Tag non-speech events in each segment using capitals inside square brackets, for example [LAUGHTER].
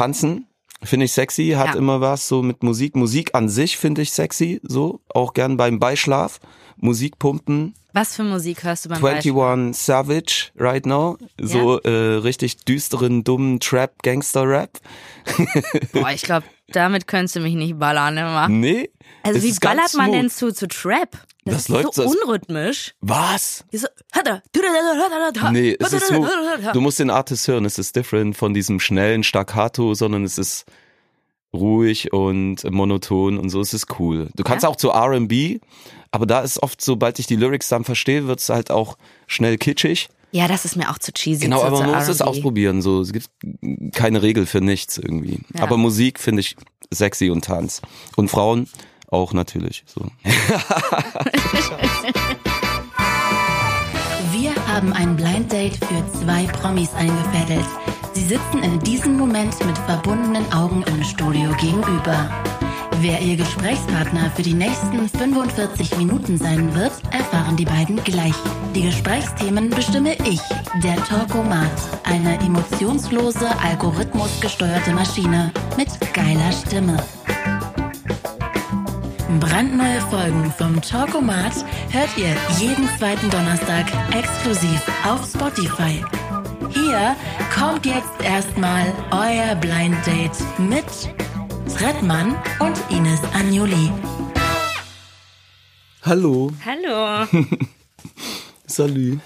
tanzen finde ich sexy, hat Ja. immer was so mit Musik. Musik an sich finde ich sexy, so auch gern beim Beischlaf. Musik pumpen, Was für Musik hörst du beim Beispiel? 21 Savage right now, so äh, richtig düsteren, dummen Trap, Gangster-Rap. [LAUGHS] Boah, ich glaube, damit könntest du mich nicht ballern immer. Nee, Also es wie ballert man denn zu, zu Trap? Das, Das ist läuft so unrhythmisch. Was? So, Nee, es ist so, du musst den Artist hören, es ist different von diesem schnellen Staccato, sondern es ist ruhig und monoton und so, es ist cool. Du kannst Ja? auch zu R&B, aber da ist oft, sobald ich die Lyrics dann verstehe, wird's halt auch schnell kitschig. Ja, das ist mir auch zu cheesy. Genau, aber man muss es ausprobieren, so, es gibt keine Regel für nichts irgendwie. Ja. Aber Musik finde ich sexy und Tanz. Und Frauen auch natürlich, so. [LAUGHS] [LAUGHS] Wir haben ein Blind Date für zwei Promis eingefädelt. Sie sitzen in diesem Moment mit verbundenen Augen im Studio gegenüber. Wer ihr Gesprächspartner für die nächsten 45 Minuten sein wird, erfahren die beiden gleich. Die Gesprächsthemen bestimme ich, der Talkomat, eine emotionslose, algorithmusgesteuerte Maschine mit geiler Stimme. Brandneue Folgen vom Talkomat hört ihr jeden zweiten Donnerstag exklusiv auf Spotify. Hier kommt jetzt erstmal euer Blind Date mit Trettmann und Ines Agnoli. Hallo, Hallo. [LAUGHS] salü.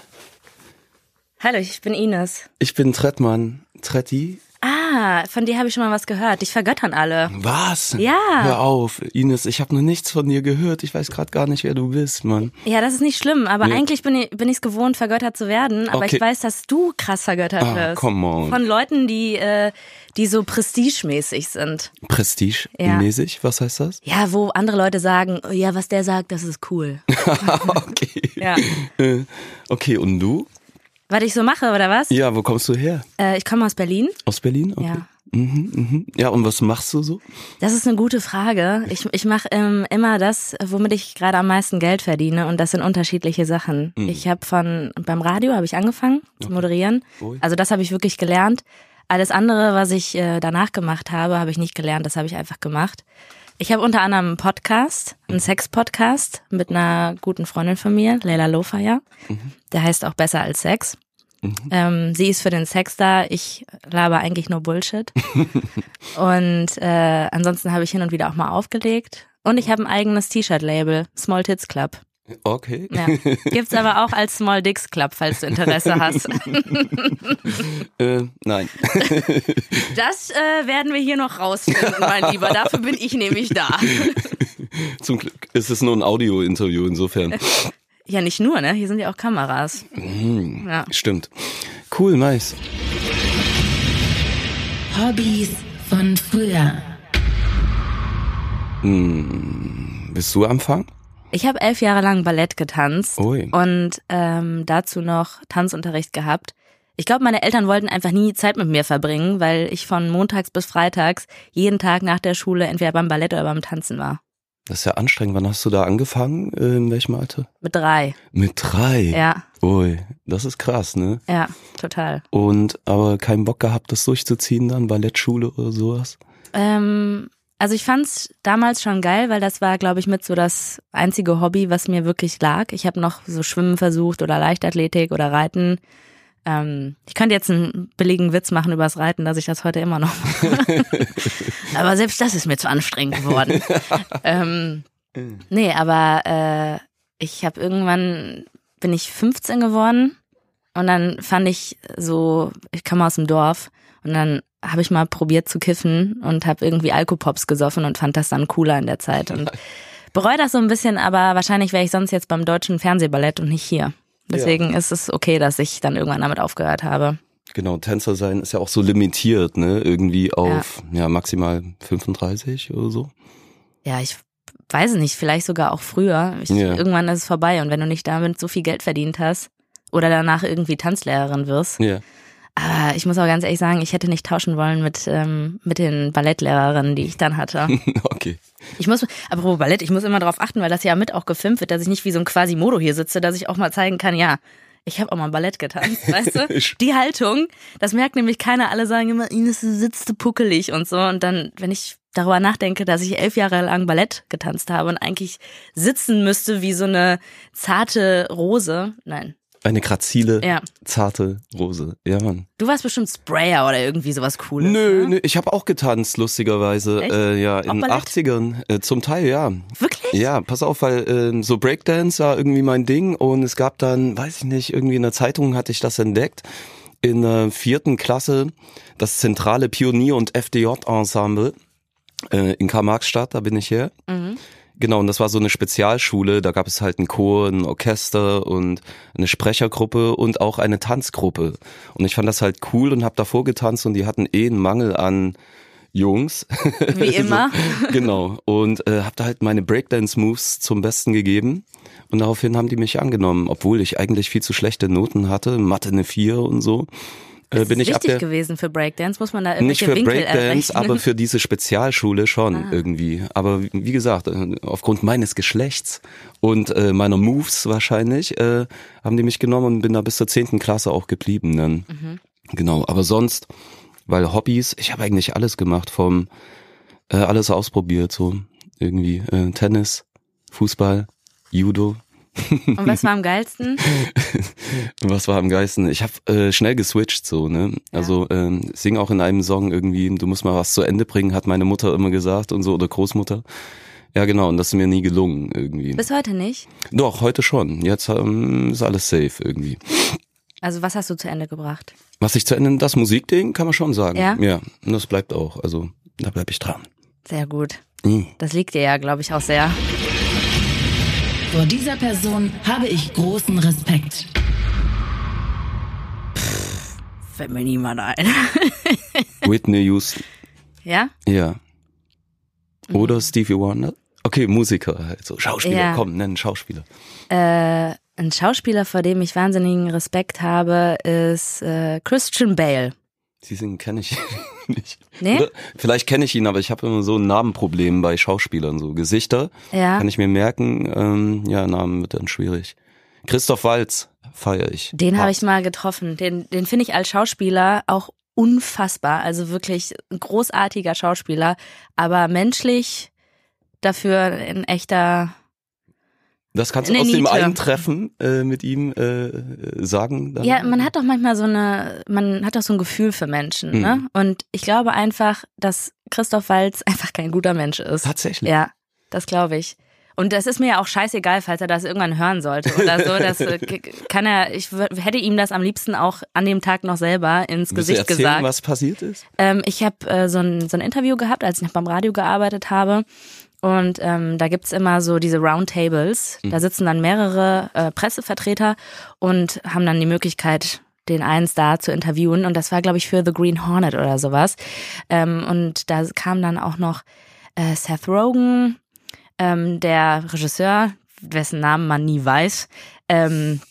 Hallo, ich bin Ines. Ich bin Trettmann. Tretti? Ah, von dir habe ich schon mal was gehört. Dich vergöttern alle. Was? Ja. Hör auf, Ines, ich habe noch nichts von dir gehört. Ich weiß gerade gar nicht, wer du bist, Mann. Ja, das ist nicht schlimm, aber Nee. eigentlich bin ich bin ich's gewohnt, vergöttert zu werden. Aber Okay. ich weiß, dass du krass vergöttert Ah, wirst. come on. Von Leuten, die, äh, die so prestigemäßig sind. Prestige-mäßig, was heißt das? Ja, wo andere Leute sagen, oh, ja, was der sagt, das ist cool. [LAUGHS] okay. Ja. Äh, Okay, und du? Was ich so mache, oder was? Ja, wo kommst du her? Äh, ich komme aus Berlin. Aus Berlin? Okay. Ja. Mhm, mhm. Ja, und was machst du so? Das ist eine gute Frage. Ich, ich mache ähm, immer das, womit ich gerade am meisten Geld verdiene und das sind unterschiedliche Sachen. Mhm. Ich habe von beim Radio habe ich angefangen zu moderieren. Ui. Also das habe ich wirklich gelernt. Alles andere, was ich äh, danach gemacht habe, habe ich nicht gelernt. Das habe ich einfach gemacht. Ich habe unter anderem einen Podcast, einen Sex-Podcast mit einer guten Freundin von mir, Leila Lofaya. Der heißt auch Besser als Sex. Ähm, sie ist für den Sex da, ich laber eigentlich nur Bullshit. [LAUGHS] und äh, ansonsten habe ich hin und wieder auch mal aufgelegt. Und ich habe ein eigenes T-Shirt-Label, Small Tits Club. Okay. Ja. Gibt's aber auch als Small Dicks Club, falls du Interesse hast. [LAUGHS] Äh, nein. [LAUGHS] Das äh, werden wir hier noch rausfinden, mein Lieber. Dafür bin ich nämlich da. [LAUGHS] Zum Glück ist es nur ein Audio-Interview insofern. Ja, nicht nur, ne? Hier sind ja auch Kameras. Mhm. Ja. Stimmt. Cool, nice. Hobbys von früher. Willst du anfangen? Ich habe elf Jahre lang Ballett getanzt Ui. und ähm, dazu noch Tanzunterricht gehabt. Ich glaube, meine Eltern wollten einfach nie Zeit mit mir verbringen, weil ich von montags bis freitags jeden Tag nach der Schule entweder beim Ballett oder beim Tanzen war. Das ist ja anstrengend. Wann hast du da angefangen? Äh, in welchem Alter? Mit drei. Mit drei. Ja, Ui, das ist krass, ne? ja, total. Und aber keinen Bock gehabt, das durchzuziehen dann, Ballettschule oder sowas? Ähm, also ich fand's damals schon geil, weil das war, glaube ich, mit so das einzige Hobby, was mir wirklich lag. Ich habe noch so Schwimmen versucht oder Leichtathletik oder Reiten. Ähm, ich könnte jetzt einen billigen Witz machen übers Reiten, dass ich das heute immer noch mache. [LAUGHS] aber selbst das ist mir zu anstrengend geworden. [LAUGHS] ähm, nee, aber äh, ich habe irgendwann, bin ich 15 geworden und dann fand ich so, ich komme aus dem Dorf und dann habe ich mal probiert zu kiffen und habe irgendwie Alkopops gesoffen und fand das dann cooler in der Zeit und bereue das so ein bisschen, aber wahrscheinlich wäre ich sonst jetzt beim deutschen Fernsehballett und nicht hier. Deswegen ist es okay, dass ich dann irgendwann damit aufgehört habe. Genau, Tänzer sein ist ja auch so limitiert, ne? Irgendwie auf ja, maximal 35 oder so. Ja, ich weiß nicht, vielleicht sogar auch früher. Ich, Ja. Irgendwann ist es vorbei und wenn du nicht damit so viel Geld verdient hast oder danach irgendwie Tanzlehrerin wirst. Ja. Aber ich muss auch ganz ehrlich sagen, ich hätte nicht tauschen wollen mit, ähm, mit den Ballettlehrerinnen, die ich dann hatte. [LAUGHS] okay. Ich muss, apropos Ballett, ich muss immer darauf achten, weil das ja mit auch gefilmt wird, dass ich nicht wie so ein Quasimodo hier sitze, dass ich auch mal zeigen kann, ja, ich habe auch mal Ballett getanzt, [LAUGHS] weißt du? Die Haltung, das merkt nämlich keiner. Alle sagen immer, Ines sitzt puckelig und so. Und dann, wenn ich darüber nachdenke, dass ich elf Jahre lang Ballett getanzt habe und eigentlich sitzen müsste wie so eine zarte Rose, nein, eine grazile, ja. zarte Rose. Ja, Mann. Du warst bestimmt Sprayer oder irgendwie sowas Cooles. Nö, ne? nö, ich habe auch getanzt, lustigerweise. Äh, ja, in den 80ern. Äh, zum Teil, ja. Wirklich? Ja, pass auf, weil äh, so Breakdance war irgendwie mein Ding und es gab dann, weiß ich nicht, irgendwie in der Zeitung hatte ich das entdeckt. In der vierten Klasse das zentrale Pionier- und FDJ-Ensemble äh, in Karl-Marx-Stadt, da bin ich her. Mhm. Genau, und das war so eine Spezialschule, da gab es halt einen Chor, ein Orchester und eine Sprechergruppe und auch eine Tanzgruppe. Und ich fand das halt cool und habe davor getanzt und die hatten eh einen Mangel an Jungs. Wie [LAUGHS] immer. so, [LAUGHS] genau. Und äh, habe da halt meine Breakdance-Moves zum Besten gegeben. Und daraufhin haben die mich angenommen, obwohl ich eigentlich viel zu schlechte Noten hatte, Mathe eine 4 und so. Äh, ist bin ich wichtig gewesen für Breakdance? Muss man da irgendwelche Nicht für Winkel Breakdance, errechnen? aber für diese Spezialschule schon ah. irgendwie. Aber wie gesagt, äh, aufgrund meines Geschlechts und äh, meiner Moves wahrscheinlich, äh, haben die mich genommen und bin da bis zur zehnten Klasse auch geblieben dann. Mhm. Genau, aber sonst, weil Hobbys, ich habe eigentlich alles gemacht, vom äh, alles ausprobiert, so irgendwie äh, Tennis, Fußball, Judo, [LAUGHS] und was war am geilsten? was war am geilsten? Ich habe äh, schnell geswitcht so, ne? Ja. Also ähm, sing auch in einem Song irgendwie, du musst mal was zu Ende bringen, hat meine Mutter immer gesagt und so oder Großmutter. Ja, genau, und das ist mir nie gelungen irgendwie. Bis heute nicht? Doch, heute schon. Jetzt ähm, ist alles safe irgendwie. Also was hast du zu Ende gebracht? Was ich zu Ende, das Musikding kann man schon sagen. Ja. Ja, und das bleibt auch. Also da bleib ich dran. Sehr gut. Mhm. Das liegt dir ja, glaube ich, auch sehr. Vor dieser Person habe ich großen Respekt. Pff, fällt mir niemand ein. [LAUGHS] Whitney Houston. Ja? Ja. Oder mhm. Stevie Wonder. Okay, Musiker halt so. Schauspieler, ja. komm, nenn Schauspieler. Äh, ein Schauspieler, vor dem ich wahnsinnigen Respekt habe, ist äh, Christian Bale. Sie singen kenne ich [LAUGHS] nicht. Nee? Oder vielleicht kenne ich ihn, aber ich habe immer so ein Namenproblem bei Schauspielern, so Gesichter. Ja. Kann ich mir merken. Ähm, ja, Namen wird dann schwierig. Christoph Walz feiere ich. Den habe ich mal getroffen. Den, den finde ich als Schauspieler auch unfassbar. Also wirklich ein großartiger Schauspieler, aber menschlich dafür ein echter das kannst du aus dem einen Treffen äh, mit ihm äh, sagen. Dann? Ja, man hat doch manchmal so eine, man hat doch so ein Gefühl für Menschen, mhm. ne? Und ich glaube einfach, dass Christoph Walz [LAUGHS] einfach kein guter Mensch ist. Tatsächlich. Ja, das glaube ich. Und das ist mir ja auch scheißegal, falls er das irgendwann hören sollte oder so. [LAUGHS] Das äh, kann er, ich hätte ihm das am liebsten auch an dem Tag noch selber ins Willst Gesicht du erzählen, gesagt. was passiert ist? Ähm, ich habe äh, so, ein, so ein Interview gehabt, als ich noch beim Radio gearbeitet habe. Und ähm, da gibt's immer so diese Roundtables. Mhm. Da sitzen dann mehrere äh, Pressevertreter und haben dann die Möglichkeit, den einen Star zu interviewen. Und das war, glaube ich, für The Green Hornet oder sowas. Ähm, und da kam dann auch noch äh, Seth Rogen, ähm, der Regisseur, dessen Namen man nie weiß. Ähm,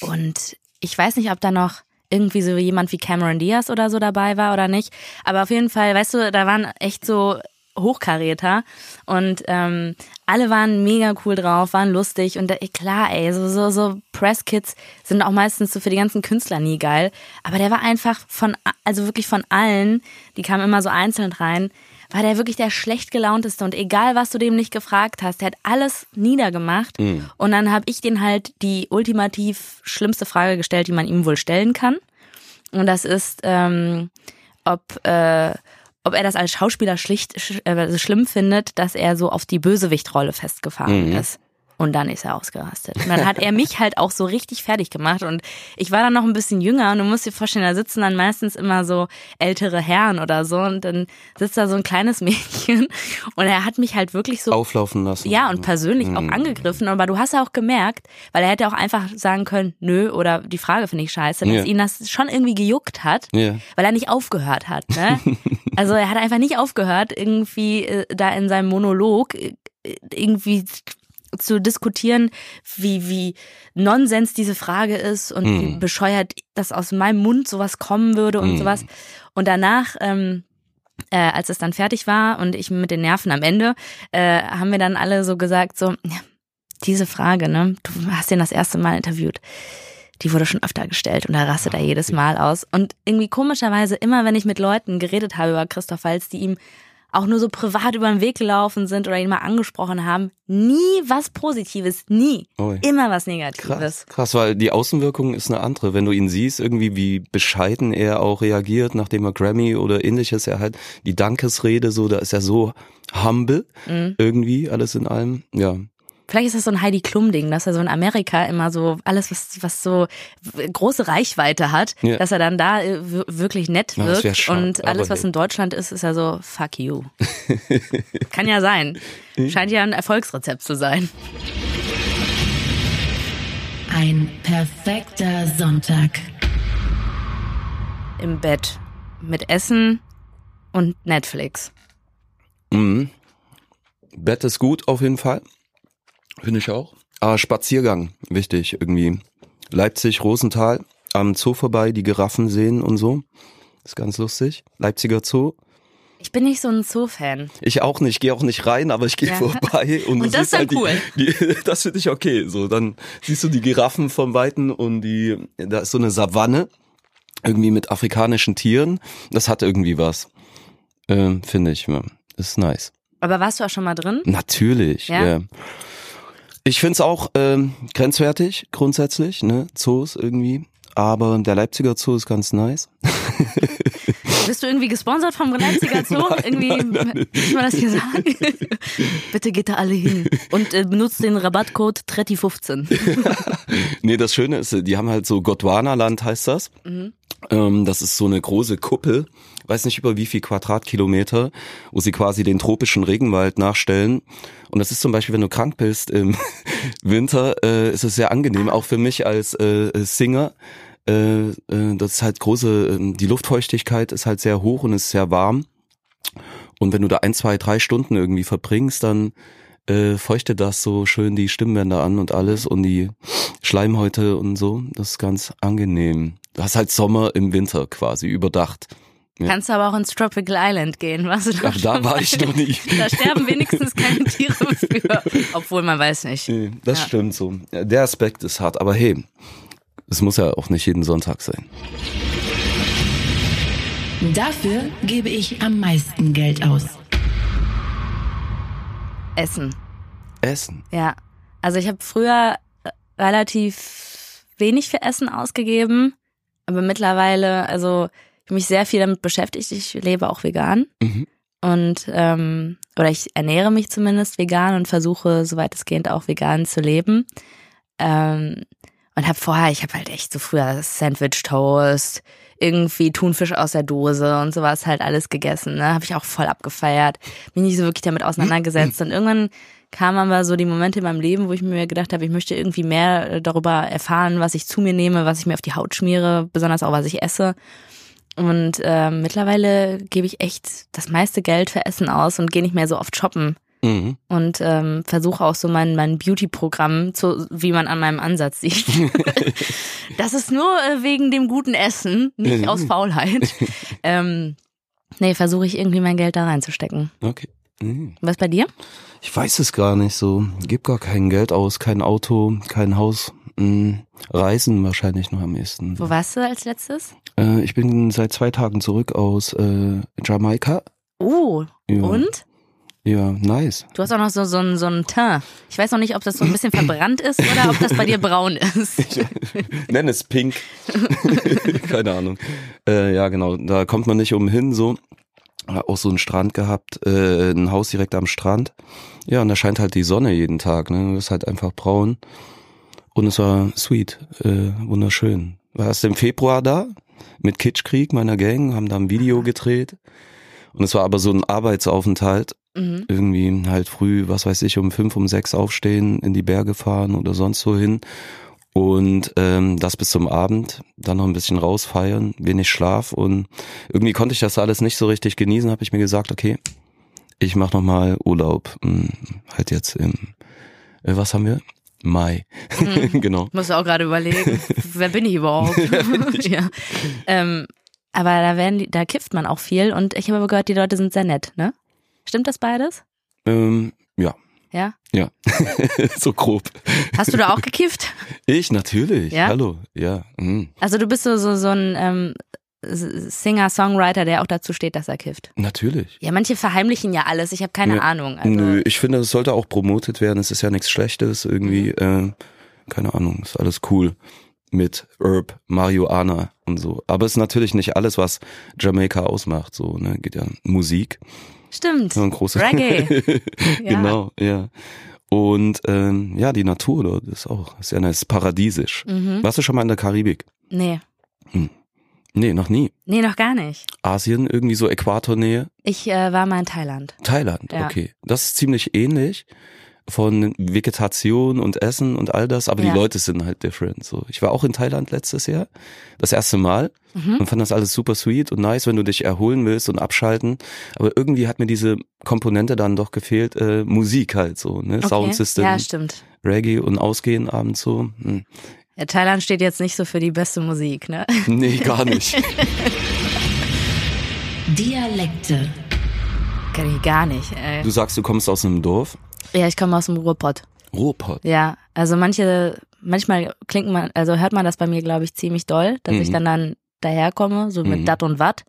und ich weiß nicht, ob da noch irgendwie so jemand wie Cameron Diaz oder so dabei war oder nicht. Aber auf jeden Fall, weißt du, da waren echt so Hochkaräter. Und ähm, alle waren mega cool drauf, waren lustig. Und äh, klar, ey, so so so Presskits sind auch meistens so für die ganzen Künstler nie geil, aber der war einfach von also wirklich von allen, die kamen immer so einzeln rein, war der wirklich der schlecht gelaunteste. Und egal was du dem nicht gefragt hast, der hat alles niedergemacht. Mhm. und dann habe ich den halt die ultimativ schlimmste Frage gestellt, die man ihm wohl stellen kann. Und das ist ähm, ob äh, ob er das als Schauspieler schlicht sch äh, schlimm findet, dass er so auf die Bösewichtrolle festgefahren mhm. ist. Und dann ist er ausgerastet. Und dann hat er mich halt auch so richtig fertig gemacht. Und ich war dann noch ein bisschen jünger und du musst dir vorstellen, da sitzen dann meistens immer so ältere Herren oder so. Und dann sitzt da so ein kleines [LAUGHS] Mädchen und er hat mich halt wirklich so. Auflaufen lassen. Ja, und persönlich mhm. auch angegriffen. Aber du hast ja auch gemerkt, weil er hätte auch einfach sagen können, nö, oder die Frage finde ich scheiße, dass ja. ihn das schon irgendwie gejuckt hat, ja. weil er nicht aufgehört hat. Ne? [LAUGHS] also er hat einfach nicht aufgehört, irgendwie äh, da in seinem Monolog äh, irgendwie zu diskutieren, wie, wie Nonsens diese Frage ist und mm. wie hm. bescheuert, dass aus meinem Mund sowas kommen würde und mm. sowas. Und danach, ähm, äh, als es dann fertig war und ich mit den Nerven am Ende, äh, haben wir dann alle so gesagt, so, ja, diese Frage, ne, du hast den das erste Mal interviewt. die wurde schon öfter gestellt und da rastet er jedes Mal aus. Und irgendwie komischerweise, immer wenn ich mit Leuten geredet habe über Christoph Walz, die ihm auch nur so privat über den Weg gelaufen sind oder ihn mal angesprochen haben, nie was Positives, nie. Ui. Immer was Negatives. Krass, krass, weil die Außenwirkung ist eine andere. Wenn du ihn siehst, irgendwie wie bescheiden er auch reagiert, nachdem er Grammy oder ähnliches er halt die Dankesrede so, da ist er so humble Mhm. irgendwie alles in allem. Ja, Vielleicht ist das so ein Heidi Klum-Ding, dass er so in Amerika immer so alles, was, was so große Reichweite hat, Ja. dass er dann da äh, wirklich nett Ja, wirkt. schade, Und alles, was in Deutschland ist, ist ja so, fuck you. [LAUGHS] Kann ja sein. Scheint ja ein Erfolgsrezept zu sein. Ein perfekter Sonntag. Im Bett. Mit Essen und Netflix. Mhm. Bett ist gut auf jeden Fall. Finde ich auch. Aber Spaziergang, wichtig irgendwie. Leipzig, Rosenthal, am Zoo vorbei, die Giraffen sehen und so. Ist ganz lustig. Leipziger Zoo. Ich bin nicht so ein Zoo-Fan. Ich auch nicht, gehe auch nicht rein, aber ich gehe Ja. vorbei [LAUGHS] und, Und das ist halt dann cool. Die, die, [LAUGHS] das finde ich okay. So, dann siehst du die Giraffen vom Weiten und die, da ist so eine Savanne irgendwie mit afrikanischen Tieren. Das hat irgendwie was, ähm, finde ich. Ist nice. Aber warst du auch schon mal drin? Natürlich. Ja? Ja. Ich find's auch ähm, grenzwertig grundsätzlich, ne? Zoos irgendwie. Aber der Leipziger Zoo ist ganz nice. [LAUGHS] Bist du irgendwie gesponsert vom Leipziger Zoo? irgendwie, muss man das hier sagen? [LAUGHS] Bitte geht da alle hin und äh, benutzt den Rabattcode Tretti15. [LAUGHS] Nee, das Schöne ist, die haben halt so Gondwana-Land heißt das. Ähm, das ist so eine große Kuppel, weiß nicht über wie viel Quadratkilometer, wo sie quasi den tropischen Regenwald nachstellen. Und das ist zum Beispiel, wenn du krank bist im [LAUGHS] Winter, äh, ist es sehr angenehm, auch für mich als äh, Singer. Äh, äh, das ist halt große, äh, die Luftfeuchtigkeit ist halt sehr hoch und ist sehr warm. Und wenn du da ein, zwei, drei Stunden irgendwie verbringst, dann äh, feuchtet das so schön die Stimmbänder an und alles und die Schleimhäute und so. Das ist ganz angenehm. Du hast halt Sommer im Winter quasi überdacht. Ja. Kannst du aber auch ins Tropical Island gehen, was du Ach, da war ich noch nie. [LAUGHS] Da sterben wenigstens keine [LAUGHS] Tiere für. Obwohl man weiß nicht. Nee, das Ja. stimmt so. Der Aspekt ist hart, aber hey, es muss ja auch nicht jeden Sonntag sein. Dafür gebe ich am meisten Geld aus. Essen. Essen. Ja. Also ich habe früher äh, relativ wenig für Essen ausgegeben, aber mittlerweile, also habe mich sehr viel damit beschäftigt. Ich lebe auch vegan Mhm. und ähm, oder ich ernähre mich zumindest vegan und versuche, soweit es geht, auch vegan zu leben. Ähm, und habe vorher, ich habe halt echt so früher Sandwich Toast, irgendwie Thunfisch aus der Dose und sowas halt alles gegessen. Ne? Habe ich auch voll abgefeiert. Mich nicht so wirklich damit auseinandergesetzt. Und irgendwann kamen aber so die Momente in meinem Leben, wo ich mir gedacht habe, ich möchte irgendwie mehr darüber erfahren, was ich zu mir nehme, was ich mir auf die Haut schmiere, besonders auch was ich esse. Und äh, mittlerweile gebe ich echt das meiste Geld für Essen aus und gehe nicht mehr so oft shoppen Mhm. und ähm, versuche auch so mein, mein Beauty-Programm, zu, wie man an meinem Ansatz sieht. [LAUGHS] das ist nur äh, wegen dem guten Essen, nicht [LAUGHS] aus Faulheit. ähm, nee, versuche ich irgendwie mein Geld da reinzustecken. Okay. Mhm. Was bei dir? Ich weiß es gar nicht so. Gib gar kein Geld aus, kein Auto, kein Haus. Reisen wahrscheinlich noch am ehesten. Wo warst du als letztes? Äh, ich bin seit zwei Tagen zurück aus äh, Jamaika. Oh, Ja. und? Ja, nice. Du hast auch noch so, so, ein- so ein Teint. Ich weiß noch nicht, ob das so ein bisschen verbrannt ist oder ob das bei dir braun ist. [LAUGHS] Nenn es pink. [LAUGHS] Keine Ahnung. Äh, ja, genau. Da kommt man nicht umhin so. Auch so einen Strand gehabt, äh, ein Haus direkt am Strand. Ja, und da scheint halt die Sonne jeden Tag. Ne? Das ist halt einfach braun. Und es war sweet, äh, wunderschön. War erst im Februar da mit Kitschkrieg, meiner Gang, haben da ein Video gedreht. Und es war aber so ein Arbeitsaufenthalt. Mhm. Irgendwie halt früh, was weiß ich, um fünf, um sechs aufstehen, in die Berge fahren oder sonst wo hin. Und ähm, das bis zum Abend, dann noch ein bisschen rausfeiern, wenig Schlaf und irgendwie konnte ich das alles nicht so richtig genießen, habe ich mir gesagt, okay, ich mach noch mal Urlaub, hm, halt jetzt im, äh, was haben wir? Mai, [LAUGHS] genau. Musst du auch gerade überlegen, wer bin ich überhaupt? [LAUGHS] [LAUGHS] ja. ähm, aber da werden die, da kifft man auch viel und ich habe aber gehört, die Leute sind sehr nett, ne? Stimmt das beides? Ähm, ja, Ja? Ja, so grob. Hast du da auch gekifft? Ich natürlich. Ja? Hallo. Ja. Mhm. Also du bist so, so, so ein ähm, Singer-Songwriter, der auch dazu steht, dass er kifft. Natürlich. Ja, manche verheimlichen ja alles. Ich habe keine Ja. Ahnung. Also, Nö, ich finde, es sollte auch promotet werden. Es ist ja nichts Schlechtes irgendwie. Mhm. Äh, keine Ahnung, ist alles cool mit Herb, Marihuana und so. Aber es ist natürlich nicht alles, was Jamaika ausmacht. So, ne, geht ja Musik. Stimmt. So ein großer Reggae. [LAUGHS] Ja. Genau, ja. Und ähm, ja, die Natur dort ist auch ist ja ist paradiesisch. Mhm. Warst du schon mal in der Karibik? Nee. Nee, noch nie. Nee, noch gar nicht. Asien, irgendwie so Äquatornähe. Ich äh, war mal in Thailand. Thailand, Ja. okay. Das ist ziemlich ähnlich von Vegetation und Essen und all das, aber Ja. die Leute sind halt different. So, ich war auch in Thailand letztes Jahr, das erste Mal Mhm. und fand das alles super sweet und nice, wenn du dich erholen willst und abschalten. Aber irgendwie hat mir diese Komponente dann doch gefehlt, äh, Musik halt so, ne, Okay. Soundsystem, Ja, stimmt. Reggae und Ausgehen abends so. Hm. Ja, Thailand steht jetzt nicht so für die beste Musik, ne? [LAUGHS] Nee, gar nicht. Dialekte. Kenn ich gar nicht. Ey. Du sagst, du kommst aus einem Dorf. Ja, ich komme aus dem Ruhrpott. Ruhrpott. Ja, also manche, manchmal klingt man, also hört man das bei mir, glaube ich, ziemlich doll, dass ich Mhm. dann dann daherkomme, so mit Mhm. dat und wat.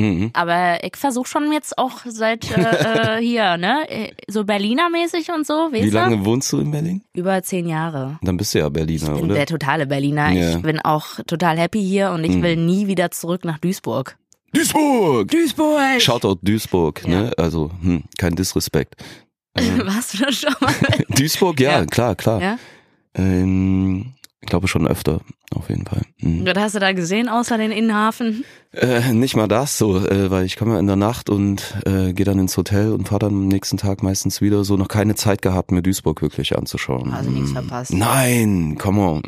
Mhm. Aber ich versuche schon jetzt auch seit äh, äh, hier, ne, so Berliner-mäßig und so, weißt Wie du? lange wohnst du in Berlin? Über zehn Jahre. Dann bist du ja Berliner, Ich bin oder? der totale Berliner. Ja. Ich bin auch total happy hier und ich Mhm. will nie wieder zurück nach Duisburg. Duisburg! Duisburg! Shoutout Duisburg, ne? Also, hm, kein Disrespekt. [LAUGHS] Ähm, Warst du das schon mal? [LAUGHS] Duisburg, ja, Ja. klar, klar. ja? Ähm, ich glaube schon öfter, auf jeden Fall. Hm. Was hast du da gesehen, außer den Innenhafen? Äh, nicht mal das so, äh, weil ich komme ja in der Nacht und äh, gehe dann ins Hotel und fahre dann am nächsten Tag meistens wieder. So noch keine Zeit gehabt, mir Duisburg wirklich anzuschauen. Also nichts Hm. verpasst. Nein, come on.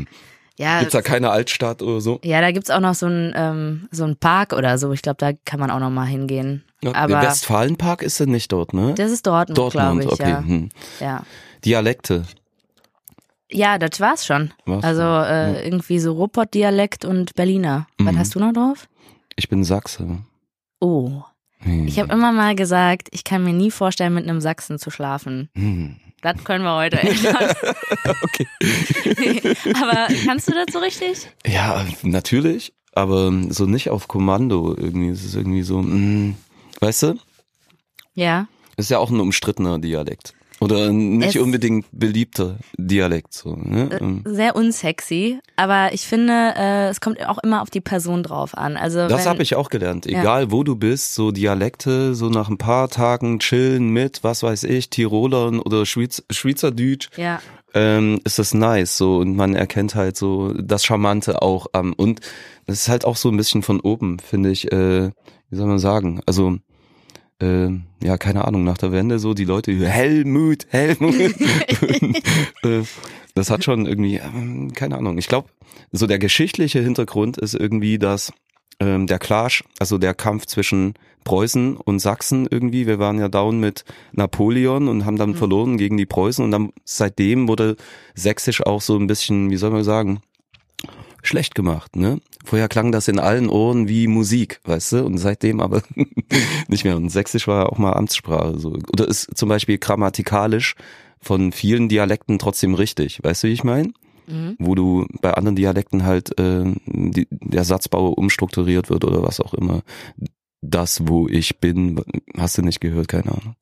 Ja, Gibt's da keine Altstadt oder so? ja, da gibt's auch noch so einen ähm, so einen Park oder so. Ich glaube, da kann man auch noch mal hingehen. Ja, Aber der Westfalenpark ist denn nicht dort, ne? das ist Dortmund, Dortmund, glaube ich. okay. Ja. Hm. ja. Dialekte. Ja, das war's schon. War's also äh, irgendwie so Ruhrpott-Dialekt und Berliner. Was Mhm. hast du noch drauf? Ich bin Sachse. Oh. Hm. Ich habe immer mal gesagt, ich kann mir nie vorstellen, mit einem Sachsen zu schlafen. Hm. Das können wir heute ändern. [LAUGHS] Okay. Aber kannst du das so richtig? Ja, natürlich, aber so nicht auf Kommando irgendwie. Es ist irgendwie so, mm, weißt du, Ja. ist ja auch ein umstrittener Dialekt. Oder nicht Es- unbedingt beliebter Dialekt. So, ne? Äh, Ähm, Sehr unsexy, aber ich finde, äh, es kommt auch immer auf die Person drauf an. Also Das habe ich auch gelernt. Ja. Egal wo du bist, so Dialekte, so nach ein paar Tagen chillen mit, was weiß ich, Tirolern oder Schweiz, Schweizerdeutsch, Ja, ähm, ist das nice. So und man erkennt halt so das Charmante auch am und das ist halt auch so ein bisschen von oben, finde ich. Äh, wie soll man sagen? Also äh, ja, keine Ahnung, nach der Wende so die Leute Helmut, Helmut. [LAUGHS] Äh, das hat schon irgendwie, ähm, keine Ahnung. Ich glaube, so der geschichtliche Hintergrund ist irgendwie, dass ähm, der Clash, also der Kampf zwischen Preußen und Sachsen irgendwie, wir waren ja down mit Napoleon und haben dann verloren gegen die Preußen und dann seitdem wurde Sächsisch auch so ein bisschen, wie soll man sagen, schlecht gemacht, ne? Vorher klang das in allen Ohren wie Musik, weißt du? Und seitdem aber [LAUGHS] nicht mehr. Und Sächsisch war ja auch mal Amtssprache. So. Oder ist zum Beispiel grammatikalisch von vielen Dialekten trotzdem richtig. Weißt du, wie ich meine? Mhm. Wo du bei anderen Dialekten halt äh, die, der Satzbau umstrukturiert wird oder was auch immer. Das, wo ich bin, hast du nicht gehört, keine Ahnung.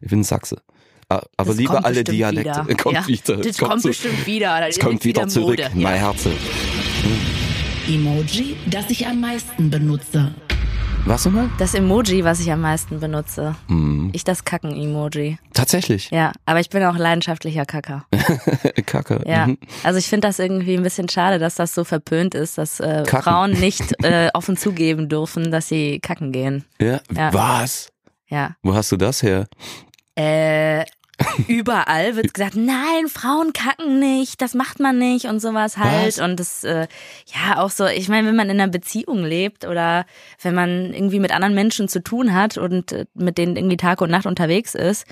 Ich bin Sachse. Aber Das lieber kommt alle Dialekte. wieder. [LAUGHS] Kommt Ja, wieder. das kommt, so- bestimmt wieder. Das kommt jetzt wieder zurück. Mode. Mein Ja. Herze. Emoji, das ich am meisten benutze. Was nochmal? Das Emoji, was ich am meisten benutze. Hm. Ich das Kacken-Emoji. Tatsächlich. Ja, aber ich bin auch leidenschaftlicher Kacker. [LAUGHS] Kacke. Ja, Mhm. also ich finde das irgendwie ein bisschen schade, dass das so verpönt ist, dass äh. Frauen [LAUGHS] nicht äh, offen zugeben dürfen, dass sie kacken gehen. Ja. Ja. Was? Ja. Wo hast du das her? Äh, überall wird gesagt, nein, Frauen kacken nicht, das macht man nicht und sowas halt. Was? Und das, äh, ja, auch so, ich meine, wenn man in einer Beziehung lebt oder wenn man irgendwie mit anderen Menschen zu tun hat und äh, mit denen irgendwie Tag und Nacht unterwegs ist,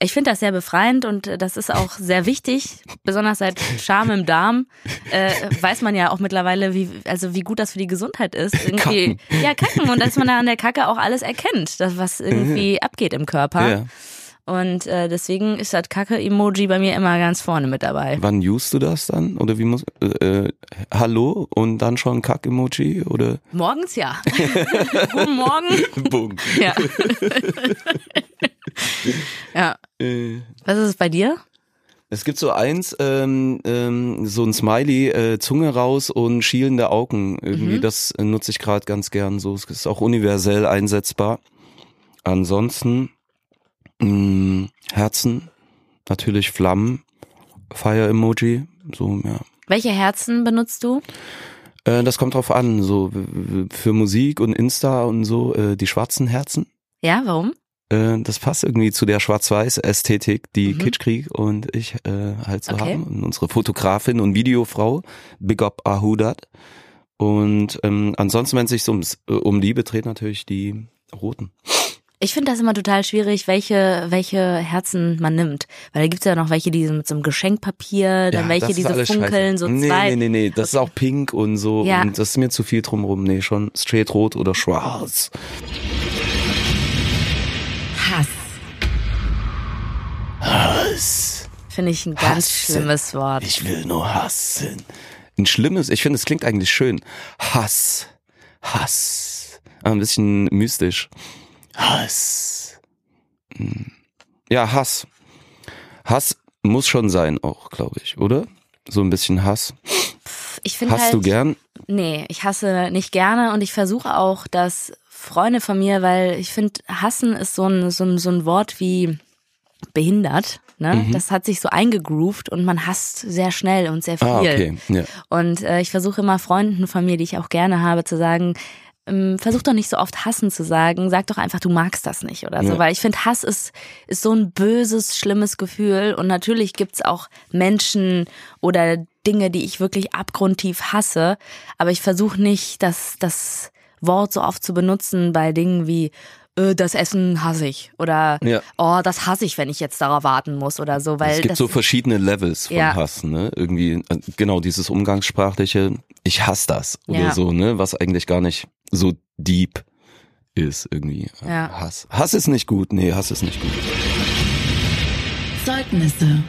ich finde das sehr befreiend und äh, das ist auch sehr wichtig, besonders seit Scham im Darm äh, weiß man ja auch mittlerweile, wie also wie gut das für die Gesundheit ist. Irgendwie, ja, kacken und dass man da an der Kacke auch alles erkennt, das was irgendwie abgeht im Körper. Ja. Und äh, deswegen ist das Kacke-Emoji bei mir immer ganz vorne mit dabei. Wann usst du das dann? Oder wie muss äh, äh, Hallo und dann schon Kack-Emoji? Oder? Morgens ja. [LAUGHS] Guten Morgen. Boom. Ja. [LAUGHS] ja. Äh, Was ist es bei dir? Es gibt so eins, ähm, ähm, so ein Smiley, äh, Zunge raus und schielende Augen. Irgendwie, Mhm. das nutze ich gerade ganz gern. So, es ist auch universell einsetzbar. Ansonsten mh, Herzen, natürlich Flammen, Fire Emoji, so ja. Welche Herzen benutzt du? Äh, das kommt drauf an, so für Musik und Insta und so äh, die schwarzen Herzen. Ja, warum? Äh, das passt irgendwie zu der Schwarz-Weiß-Ästhetik, die Mhm. Kitschkrieg und ich halt so Okay. haben. Und unsere Fotografin und Videofrau, Big Up Ahudat. Und ähm, ansonsten, wenn es sich ums, um Liebe dreht, natürlich die roten. Ich finde das immer total schwierig, welche, welche Herzen man nimmt. Weil da gibt's ja noch welche, die so mit so einem Geschenkpapier, dann Ja, welche, die so funkeln, scheiße. so nee, zwei. Nee, nee, nee, das ist auch pink und so. Ja. Und das ist mir zu viel drumrum. Nee, schon straight rot oder schwarz. Hass. Hass. Finde ich ein ganz Hasse. schlimmes Wort. Ich will nur hassen. Ein schlimmes, ich finde, es klingt eigentlich schön. Hass. Hass. Ah, Ein bisschen mystisch. Hass. Hm. Ja, Hass. Hass muss schon sein auch, glaube ich, oder? So ein bisschen Hass. Ich finde Hast halt, du gern? Nee, ich hasse nicht gerne und ich versuche auch, dass Freunde von mir, weil ich finde, hassen ist so ein, so ein, so ein Wort wie behindert. Ne? Mhm. Das hat sich so eingegroovt und man hasst sehr schnell und sehr viel. Ah, okay. Ja. Und äh, ich versuche immer Freunden von mir, die ich auch gerne habe, zu sagen, versuch doch nicht so oft hassen zu sagen, sag doch einfach, du magst das nicht oder so, Ja. weil ich finde, Hass ist, ist so ein böses, schlimmes Gefühl und natürlich gibt's auch Menschen oder Dinge, die ich wirklich abgrundtief hasse, aber ich versuche nicht, das, das Wort so oft zu benutzen bei Dingen wie äh, das Essen hasse ich oder Ja. oh, das hasse ich, wenn ich jetzt darauf warten muss oder so, weil es gibt so verschiedene Levels von Ja. Hass, ne? Irgendwie, äh, genau, dieses umgangssprachliche, ich hasse das oder Ja. so, ne? Was eigentlich gar nicht so deep ist irgendwie. Ja. Hass. Hass ist nicht gut, nee, Hass ist nicht gut. Zeugnisse.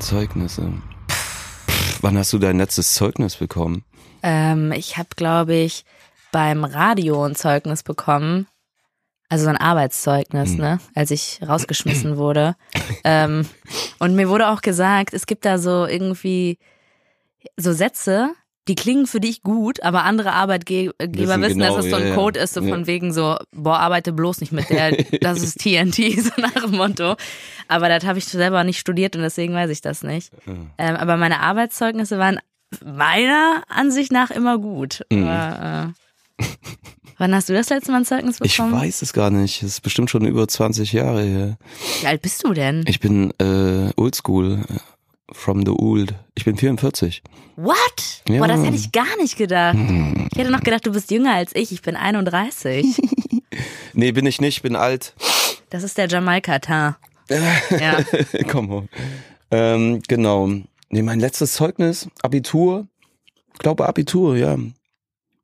Zeugnisse. Pff, wann hast du dein letztes Zeugnis bekommen? Ähm, ich habe, glaube ich, beim Radio ein Zeugnis bekommen. Also so ein Arbeitszeugnis, ne? Als ich rausgeschmissen wurde. ähm, und mir wurde auch gesagt, es gibt da so irgendwie so Sätze, die klingen für dich gut, aber andere Arbeitgeber Wissen wissen, genau, dass es so ein ja, ja. Code ist, so Ja. von wegen so, boah, arbeite bloß nicht mit der, [LAUGHS] das ist TNT, so nach dem Motto. Aber das habe ich selber nicht studiert und deswegen weiß ich das nicht. Ähm, aber meine Arbeitszeugnisse waren meiner Ansicht nach immer gut. Mhm. Aber, äh, [LAUGHS] wann hast du das letzte Mal ein Zeugnis Ich bekommen? weiß es gar nicht. Es ist bestimmt schon über 20 Jahre her. Wie alt bist du denn? Ich bin äh, oldschool. From the old. Ich bin 44. What? Ja. Boah, das hätte ich gar nicht gedacht. Ich hätte noch gedacht, du bist jünger als ich. Ich bin 31. [LAUGHS] Nee, bin ich nicht, bin alt. Das ist der Jamaika-Tar. [LAUGHS] Ja. Komm on. Ähm, genau. Nee, mein letztes Zeugnis, Abitur. Glaube Abitur, ja.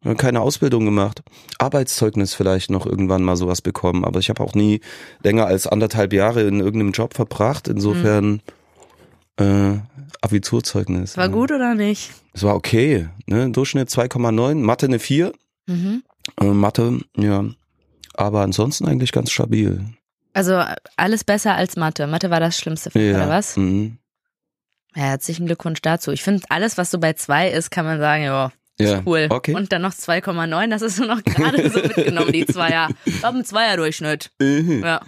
Ja, Keine Ausbildung gemacht. Arbeitszeugnis vielleicht noch irgendwann mal sowas bekommen, aber ich habe auch nie länger als anderthalb Jahre in irgendeinem Job verbracht. Insofern äh, Abiturzeugnis. War gut oder nicht? Es war okay. Ne? Durchschnitt 2,9, Mathe eine 4. Mhm. Äh, Mathe, ja. Aber ansonsten eigentlich ganz stabil. Also alles besser als Mathe. Mathe war das Schlimmste für dich, Ja. oder was? Mhm. Ja, herzlichen Glückwunsch dazu. Ich finde, alles, was so bei zwei ist, kann man sagen, ja, Ja. cool. Okay. Und dann noch 2,9, das ist nur [LAUGHS] noch gerade so mitgenommen, die Zweier. Ich habe einen Zweierdurchschnitt. Mhm. Ja.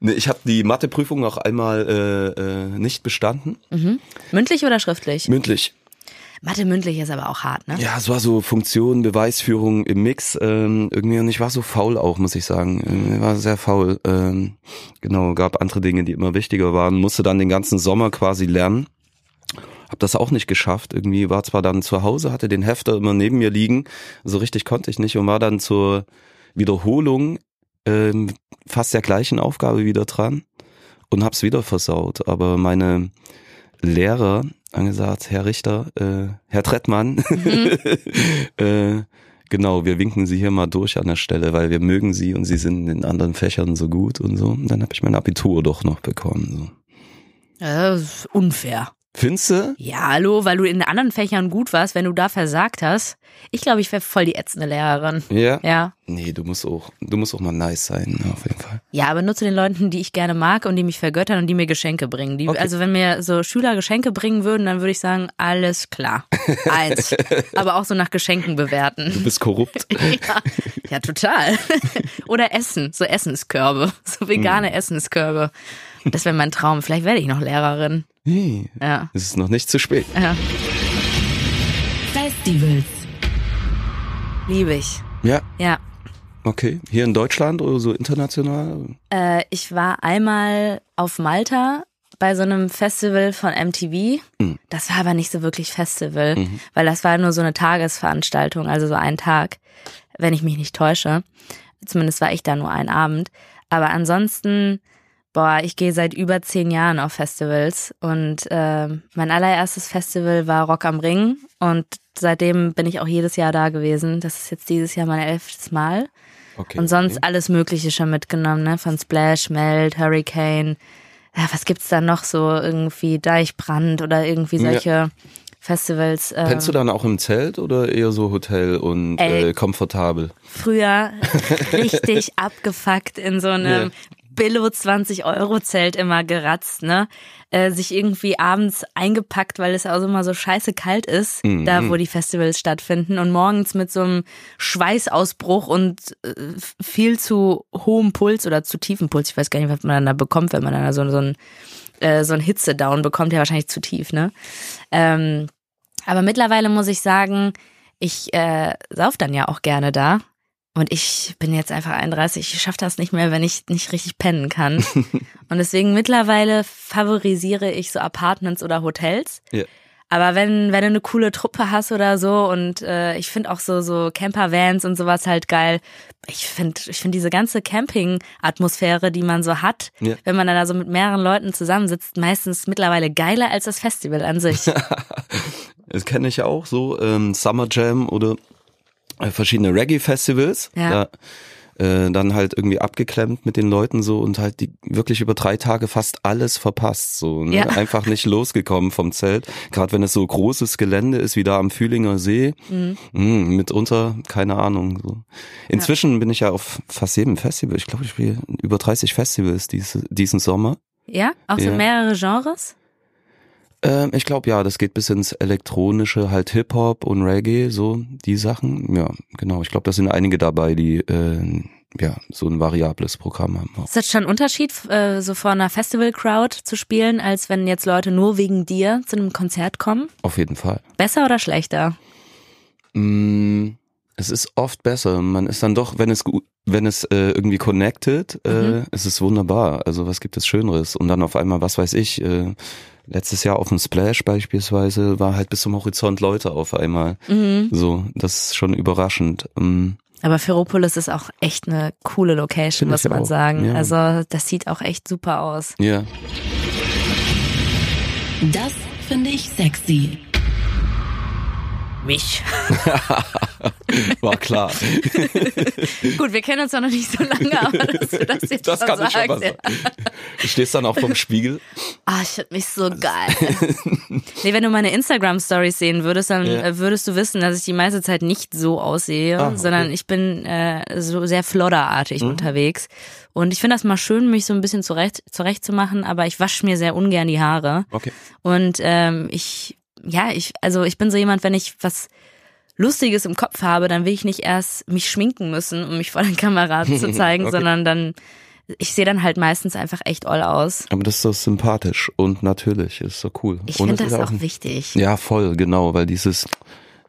Nee, ich habe die Matheprüfung noch einmal äh, äh, nicht bestanden. Mhm. Mündlich oder schriftlich? Mündlich. Mathe mündlich ist aber auch hart, ne? Ja, es war so Funktion, Beweisführung im Mix ähm, irgendwie und ich war so faul auch, muss ich sagen. Ich war sehr faul. Ähm, genau, gab andere Dinge, die immer wichtiger waren. Musste dann den ganzen Sommer quasi lernen. Hab das auch nicht geschafft. Irgendwie war zwar dann zu Hause, hatte den Hefter immer neben mir liegen. So richtig konnte ich nicht und war dann zur Wiederholung ähm, fast der gleichen Aufgabe wieder dran und hab's wieder versaut. Aber meine Lehrer angesagt, Herr Richter, äh, Herr Trettmann, [LAUGHS] äh, Genau, wir winken sie hier mal durch an der Stelle, weil wir mögen sie und sie sind in anderen Fächern so gut und so. Und dann habe ich mein Abitur doch noch bekommen. So. Das ist unfair. Findest du? Ja, hallo, weil du in anderen Fächern gut warst, wenn du da versagt hast. Ich glaube, ich wäre voll die ätzende Lehrerin. Ja? Ja. Nee, du musst auch, du musst auch mal nice sein, ne, auf jeden Fall. Ja, aber nur zu den Leuten, die ich gerne mag und die mich vergöttern und die mir Geschenke bringen. Die, Okay. Also wenn mir so Schüler Geschenke bringen würden, dann würde ich sagen, alles klar. [LAUGHS] Eins. aber auch so nach Geschenken bewerten. Du bist korrupt. [LAUGHS] ja, ja, total. [LAUGHS] Oder Essen, so Essenskörbe, so vegane Hm. Essenskörbe. Das wäre mein Traum. Vielleicht werde ich noch Lehrerin. Nee, Ja. es ist noch nicht zu spät. ja. Festivals. Liebe ich. Ja, Ja. okay. Hier in Deutschland oder so international? Äh, ich war einmal auf Malta bei so einem Festival von MTV. Mhm. Das war aber nicht so wirklich Festival, weil das war nur so eine Tagesveranstaltung, also so ein Tag, wenn ich mich nicht täusche. Zumindest war ich da nur einen Abend. Aber ansonsten, boah, ich gehe seit über zehn Jahren auf Festivals und äh, mein allererstes Festival war Rock am Ring und seitdem bin ich auch jedes Jahr da gewesen. Das ist jetzt dieses Jahr mein elftes Mal. Okay. Und sonst okay. alles Mögliche schon mitgenommen, ne? Von Splash, Melt, Hurricane. Ja, was gibt's da noch so? Irgendwie Deichbrand oder irgendwie Ja. solche Festivals. Äh, Pennst du dann auch im Zelt oder eher so Hotel und Ey. äh, komfortabel? früher [LAUGHS] richtig abgefuckt in so einem Billo 20 Euro Zelt immer geratzt, ne? Äh, sich irgendwie abends eingepackt, weil es auch immer so scheiße kalt ist, Mhm. da wo die Festivals stattfinden und morgens mit so einem Schweißausbruch und äh, viel zu hohem Puls oder zu tiefem Puls, ich weiß gar nicht, was man dann da bekommt, wenn man dann da so, so ein äh, so ein Hitzedown bekommt, ja wahrscheinlich zu tief, ne? Ähm, aber mittlerweile muss ich sagen, ich äh, sauf dann ja auch gerne da. Und ich bin jetzt einfach 31, ich schaffe das nicht mehr, wenn ich nicht richtig pennen kann. [LAUGHS] und deswegen mittlerweile favorisiere ich so Apartments oder Hotels. Ja. Aber wenn, wenn du eine coole Truppe hast oder so und äh, ich finde auch so, so Campervans und sowas halt geil. Ich finde ich finde diese ganze Camping-Atmosphäre, die man so hat, Ja. wenn man dann da so mit mehreren Leuten zusammensitzt, meistens mittlerweile geiler als das Festival an sich. [LAUGHS] Das kenne ich auch so, ähm, Summer Jam oder verschiedene Reggae-Festivals. Ja. Da, äh, dann halt irgendwie abgeklemmt mit den Leuten so und halt die wirklich über drei Tage fast alles verpasst. So, ne? Ja. Einfach nicht losgekommen vom Zelt. Gerade wenn es so großes Gelände ist wie da am Fühlinger See. Mhm. Mm, mitunter, keine Ahnung. So. Inzwischen bin ich ja auf fast jedem Festival. Ich glaube, ich spiele über 30 Festivals diese, diesen Sommer. Ja? Auch so Ja. mehrere Genres? Ähm, ich glaube ja, das geht bis ins elektronische, halt Hip-Hop und Reggae, so die Sachen. Ja, genau. Ich glaube, da sind einige dabei, die äh, ja so ein variables Programm haben. Auch. Ist das schon ein Unterschied, äh, so vor einer Festival-Crowd zu spielen, als wenn jetzt Leute nur wegen dir zu einem Konzert kommen? Auf jeden Fall. Besser oder schlechter? Mm, es ist oft besser. Man ist dann doch, wenn es gut, wenn es äh, irgendwie connected, äh, Mhm. es ist wunderbar. Also was gibt es Schöneres? Und dann auf einmal, was weiß ich, äh, letztes Jahr auf dem Splash beispielsweise war halt bis zum Horizont Leute auf einmal. Mhm. So, das ist schon überraschend. Mm. Aber Ferropolis ist auch echt eine coole Location, muss man auch, sagen. ja. Also das sieht auch echt super aus. Ja. Das finde ich sexy. Mich. [LAUGHS] War klar. [LAUGHS] Gut, wir kennen uns ja noch nicht so lange, aber dass du das jetzt Das schon kann ich schon sagst, sagen. Du stehst dann auch vom Spiegel. Ah, ich finde mich so geil. [LAUGHS] nee, wenn du meine Instagram-Stories sehen würdest, dann Ja. äh, würdest du wissen, dass ich die meiste Zeit nicht so aussehe, Ah, okay. Mhm. sondern ich bin äh, so sehr flodderartig unterwegs. Und ich finde das mal schön, mich so ein bisschen zurecht, zurecht zu machen, aber ich wasche mir sehr ungern die Haare. Okay. Und ähm, ich, ja, ich, also ich bin so jemand, wenn ich was Lustiges im Kopf habe, dann will ich nicht erst mich schminken müssen, um mich vor der Kamera [LAUGHS] zu zeigen, Okay. sondern dann, ich sehe dann halt meistens einfach echt all aus. Aber das ist doch sympathisch und natürlich, ist so cool. Ich finde das auch ein- wichtig. Ja, voll, genau, weil dieses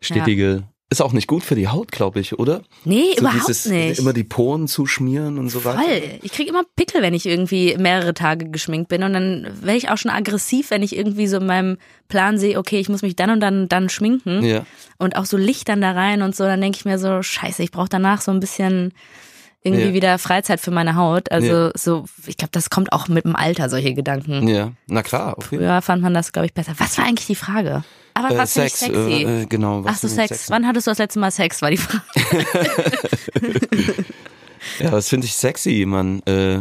stetige ist auch nicht gut für die Haut, glaube ich, oder? Nee, So überhaupt dieses, nicht. Immer die Poren zuschmieren und so weiter. Voll. Ich krieg immer Pickel, wenn ich irgendwie mehrere Tage geschminkt bin und dann werde ich auch schon aggressiv, wenn ich irgendwie so in meinem Plan sehe, okay, ich muss mich dann und dann dann schminken Ja. und auch so Licht dann da rein und so, dann denke ich mir so, scheiße, ich brauche danach so ein bisschen irgendwie Ja. wieder Freizeit für meine Haut. Also Ja. so, ich glaube, das kommt auch mit dem Alter, solche Gedanken. Ja, na klar, Fall. Früher fand man das, glaube ich, besser. Was war eigentlich die Frage? Aber Äh, was finde ich Sex, sexy? äh, äh, genau. was Ach so, Sex. sexy? Wann hattest du das letzte Mal Sex, war die Frage. [LAUGHS] Ja, das finde ich sexy, man. Äh,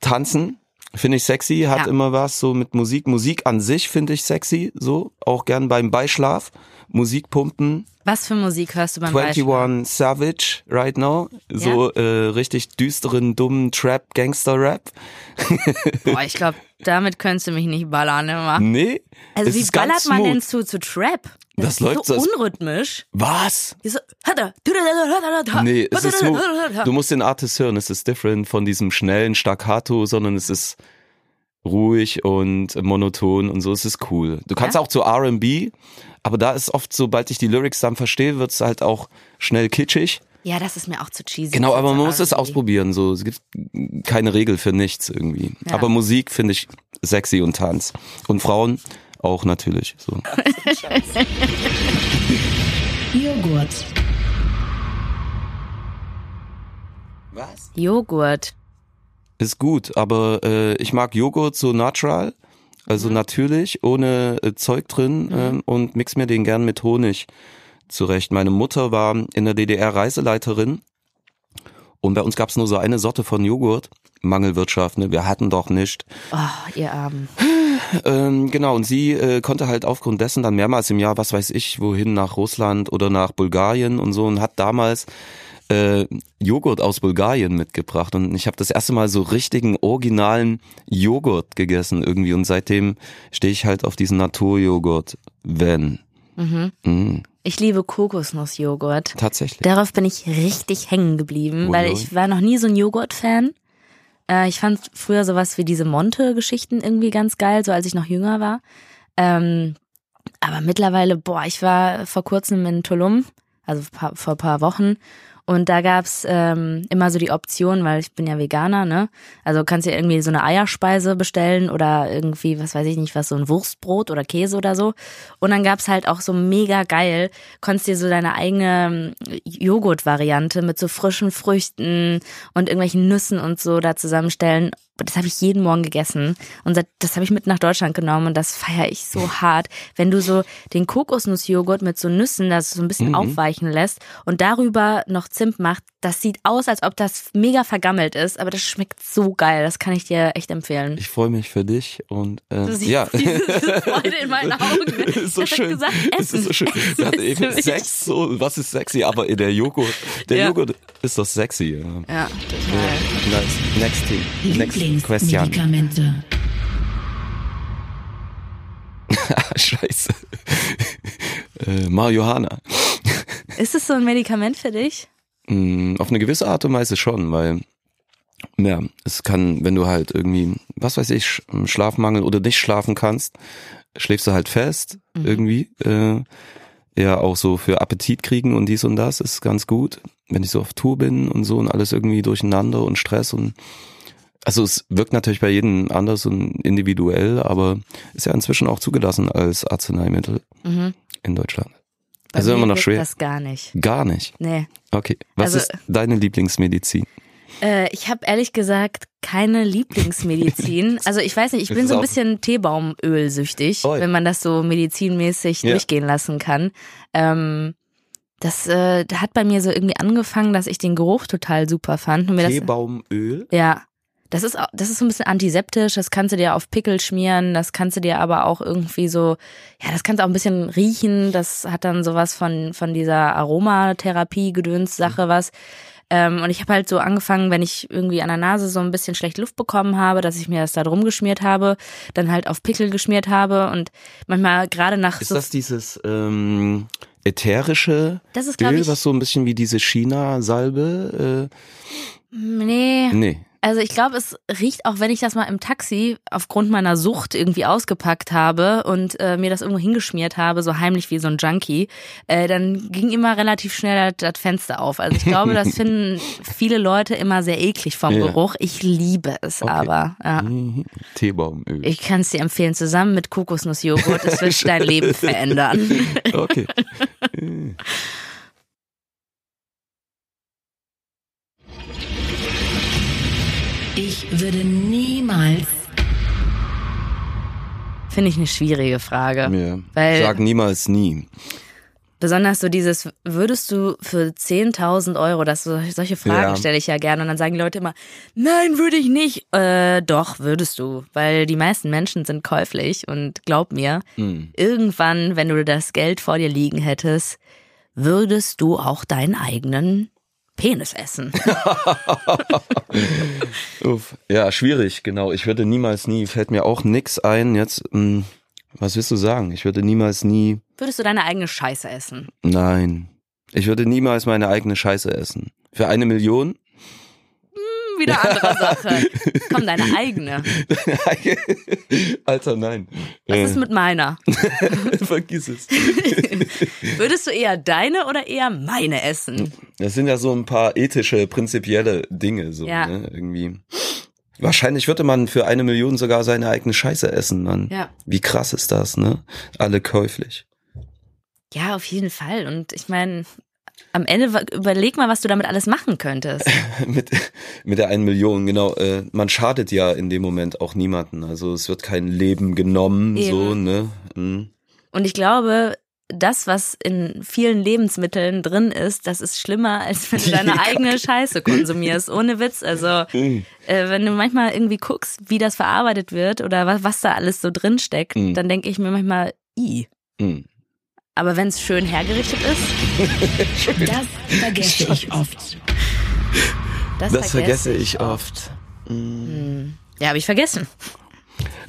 tanzen finde ich sexy, hat Ja. immer was so mit Musik. Musik an sich finde ich sexy, so. Auch gern beim Beischlaf. Musik pumpen. Was für Musik hörst du beim Beispiel? 21 Savage right now. So äh, richtig düsteren, dummen Trap, Gangster-Rap. [LAUGHS] Boah, ich glaube, damit könntest du mich nicht ballern immer. Nee. Also wie ballert man smooth. denn zu, zu Trap? Das ist läuft so so- unrhythmisch. Was? So, Nee, es ist so, du musst den Artist hören, es ist different von diesem schnellen Staccato, sondern es ist ruhig und monoton und so, es ist cool. Du kannst Ja? auch zu R&B, aber da ist oft, sobald ich die Lyrics dann verstehe, wird es halt auch schnell kitschig. Ja, das ist mir auch zu cheesy. Genau, aber man muss es ausprobieren, so, es gibt keine Regel für nichts irgendwie. Ja. Aber Musik finde ich sexy und Tanz. Und Frauen auch natürlich, so. [LAUGHS] Joghurt. Was? Joghurt. Ist gut, aber äh, ich mag Joghurt so natural, also natürlich, ohne äh, Zeug drin ähm, und mix mir den gern mit Honig zurecht. Meine Mutter war in der DDR Reiseleiterin und bei uns gab's nur so eine Sorte von Joghurt. Mangelwirtschaft, ne? Wir hatten doch nicht. Oh, ihr Armen. [SIGHS] Ähm, genau, und sie äh, konnte halt aufgrund dessen dann mehrmals im Jahr, was weiß ich, wohin, nach Russland oder nach Bulgarien und so und hat damals äh, Joghurt aus Bulgarien mitgebracht und ich habe das erste Mal so richtigen originalen Joghurt gegessen irgendwie und seitdem stehe ich halt auf diesen Naturjoghurt, wenn. Mhm. Mm, Ich liebe Kokosnussjoghurt. tatsächlich. Darauf bin ich richtig hängen geblieben, Oh, weil ich war noch nie so ein Joghurt-Fan. Äh, ich fand früher sowas wie diese Monte-Geschichten irgendwie ganz geil, so als ich noch jünger war. Ähm, aber mittlerweile, boah, ich war vor kurzem in Tulum, also vor vor ein paar Wochen. Und da gab's ähm, immer so die Option, weil ich bin ja Veganer, ne? Also kannst du ja irgendwie so eine Eierspeise bestellen oder irgendwie, was weiß ich nicht, was, so ein Wurstbrot oder Käse oder so. Und dann gab's halt auch so mega geil, konntest dir so deine eigene ähm, Joghurt-Variante mit so frischen Früchten und irgendwelchen Nüssen und so da zusammenstellen. Das habe ich jeden Morgen gegessen und das habe ich mit nach Deutschland genommen und das feiere ich so hart. Wenn du so den Kokosnussjoghurt mit so Nüssen, das so ein bisschen aufweichen lässt und darüber noch Zimt macht, das sieht aus, als ob das mega vergammelt ist, aber das schmeckt so geil. Das kann ich dir echt empfehlen. Ich freue mich für dich und äh, Du siehst ja. diese, [LAUGHS] diese Freude in meinen Augen. [LAUGHS] ist so schön. gesagt, es Essen. ist so schön. Es ist eben Sex, so, was ist sexy? Aber der Joghurt, der Ja. Joghurt ist doch sexy. Ja. Ja, total. Nice. Next thing. Next question. Lieblingsmedikamente. [LAUGHS] Scheiße. äh, Marihuana. Ist es so ein Medikament für dich? Mm, Auf eine gewisse Art und Weise schon, weil ja, es kann, wenn du halt irgendwie, was weiß ich, Sch- Schlafmangel oder nicht schlafen kannst, schläfst du halt fest irgendwie. Äh, ja, auch so für Appetit kriegen und dies und das ist ganz gut. Wenn ich so auf Tour bin und so und alles irgendwie durcheinander und Stress und also es wirkt natürlich bei jedem anders und individuell, aber ist ja inzwischen auch zugelassen als Arzneimittel Mhm. in Deutschland. Bei Also immer noch schwer. Das gar nicht. Gar nicht. Nee. Okay. Was Also- ist deine Lieblingsmedizin? Äh, ich habe ehrlich gesagt keine Lieblingsmedizin. [LAUGHS] Also ich weiß nicht, ich bin so ein bisschen Teebaumöl-süchtig, wenn man das so medizinmäßig Ja. durchgehen lassen kann. Ähm, das äh, hat bei mir so irgendwie angefangen, dass ich den Geruch total super fand. Teebaumöl? ja, das ist auch, das ist so ein bisschen antiseptisch. Das kannst du dir auf Pickel schmieren. Das kannst du dir aber auch irgendwie so, ja, das kannst du auch ein bisschen riechen. Das hat dann sowas von von dieser Aromatherapie gedöns Sache was. Ähm, und ich habe halt so angefangen, wenn ich irgendwie an der Nase so ein bisschen schlecht Luft bekommen habe, dass ich mir das da drum geschmiert habe, dann halt auf Pickel geschmiert habe und manchmal gerade nach Ist so das dieses ähm, ätherische Das ist, Öl, was so ein bisschen wie diese China-Salbe? nee, Äh, nee. Also ich glaube, es riecht auch, wenn ich das mal im Taxi aufgrund meiner Sucht irgendwie ausgepackt habe und äh, mir das irgendwo hingeschmiert habe, so heimlich wie so ein Junkie, äh, dann ging immer relativ schnell das, das Fenster auf. Also ich glaube, das [LAUGHS] finden viele Leute immer sehr eklig vom Ja. Geruch. Ich liebe es Okay. aber. Ja. Mhm. Teebaumöl. Ich kann es dir empfehlen, zusammen mit Kokosnussjoghurt. Es wird [LAUGHS] dein Leben verändern. Okay. [LAUGHS] würde niemals. Finde ich eine schwierige Frage. Ja. Weil Sag niemals nie. besonders so dieses, würdest du für 10.000 Euro, das so, solche Fragen Ja. stelle ich ja gerne und dann sagen die Leute immer, nein, würde ich nicht. Äh, doch, würdest du, weil die meisten Menschen sind käuflich und glaub mir, Hm. irgendwann, wenn du das Geld vor dir liegen hättest, würdest du auch deinen eigenen Penis essen. [LAUGHS] Uff. Ja, schwierig, genau. Ich würde niemals nie, fällt mir auch nix ein. Jetzt, mh, was willst du sagen? Ich würde niemals nie, Würdest du deine eigene Scheiße essen? nein. Ich würde niemals meine eigene Scheiße essen. Für eine Million? Wieder andere Sache. Komm, [LAUGHS] deine eigene. Alter, nein. Was Äh, ist mit meiner? [LAUGHS] Vergiss es. [LAUGHS] Würdest du eher deine oder eher meine essen? Das sind ja so ein paar ethische, prinzipielle Dinge, so, Ja. ne, irgendwie. Wahrscheinlich würde man für eine Million sogar seine eigene Scheiße essen, Mann. Ja. Wie krass ist das, ne? Alle käuflich. Ja, auf jeden Fall. Und ich meine, am Ende überleg mal, was du damit alles machen könntest. [LAUGHS] mit, mit der einen Million, genau. Äh, man schadet ja in dem Moment auch niemanden. Also es wird kein Leben genommen, Eben. so, ne? Mhm. Und ich glaube, das, was in vielen Lebensmitteln drin ist, das ist schlimmer, als wenn du [LAUGHS] deine eigene Scheiße konsumierst. Ohne Witz. Also, [LAUGHS] äh, wenn du manchmal irgendwie guckst, wie das verarbeitet wird oder was, was da alles so drin steckt, Mhm. dann denke ich mir manchmal, i. Mhm. Aber wenn es schön hergerichtet ist, [LAUGHS] Das vergesse ich oft. das, Das vergesse ich oft. Ja, habe ich vergessen.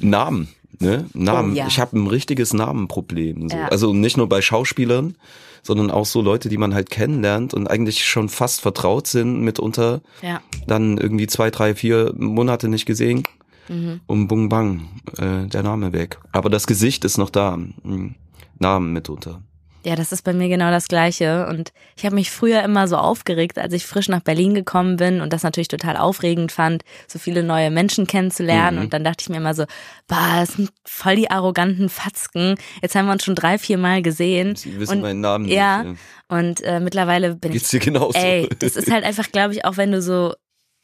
Namen, ne? Namen. Oh, ja. Ich habe ein richtiges Namenproblem. So. Ja. Also nicht nur bei Schauspielern, sondern auch so Leute, die man halt kennenlernt und eigentlich schon fast vertraut sind mitunter. Ja. Dann irgendwie zwei, drei, vier Monate nicht gesehen. Mhm. Und bung bang, äh, der Name weg. Aber das Gesicht ist noch da. Mhm. Namen mitunter. Ja, das ist bei mir genau das Gleiche. Und ich habe mich früher immer so aufgeregt, als ich frisch nach Berlin gekommen bin und das natürlich total aufregend fand, so viele neue Menschen kennenzulernen. Mhm. Und dann dachte ich mir immer so, bah, das sind voll die arroganten Fatzken. Jetzt haben wir uns schon drei, vier Mal gesehen. Sie wissen und, meinen Namen ja, nicht. Und äh, mittlerweile bin Geht's ich. dir genauso? Ey, das ist halt einfach, glaube ich, auch wenn du so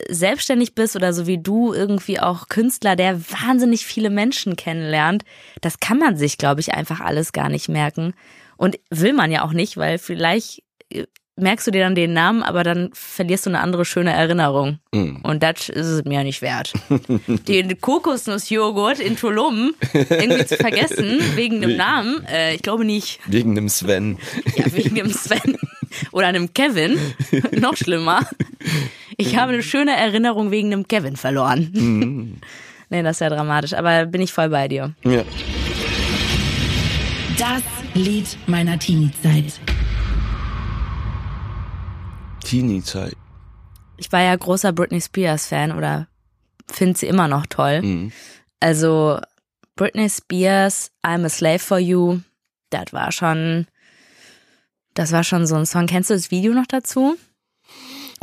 selbstständig bist oder so wie du irgendwie auch Künstler, der wahnsinnig viele Menschen kennenlernt, das kann man sich, glaube ich, einfach alles gar nicht merken. Und will man ja auch nicht, weil vielleicht äh, merkst du dir dann den Namen, aber dann verlierst du eine andere schöne Erinnerung. Mhm. Und das ist es mir nicht wert. [LAUGHS] Den Kokosnussjoghurt in Tulum irgendwie zu vergessen, wegen dem Namen, äh, ich glaube nicht. Wegen dem Sven. Ja, wegen dem Sven [LAUGHS] oder einem Kevin. Noch schlimmer. Ich habe eine schöne Erinnerung wegen dem Kevin verloren. [LAUGHS] Nee, das ist ja dramatisch, aber bin ich voll bei dir. Ja. Das Lied meiner Teenie-Zeit. Teenie-Zeit. Ich war ja großer Britney Spears Fan oder finde sie immer noch toll. Mhm. Also Britney Spears, I'm a Slave for You, das war schon, das war schon so ein Song. Kennst du das Video noch dazu?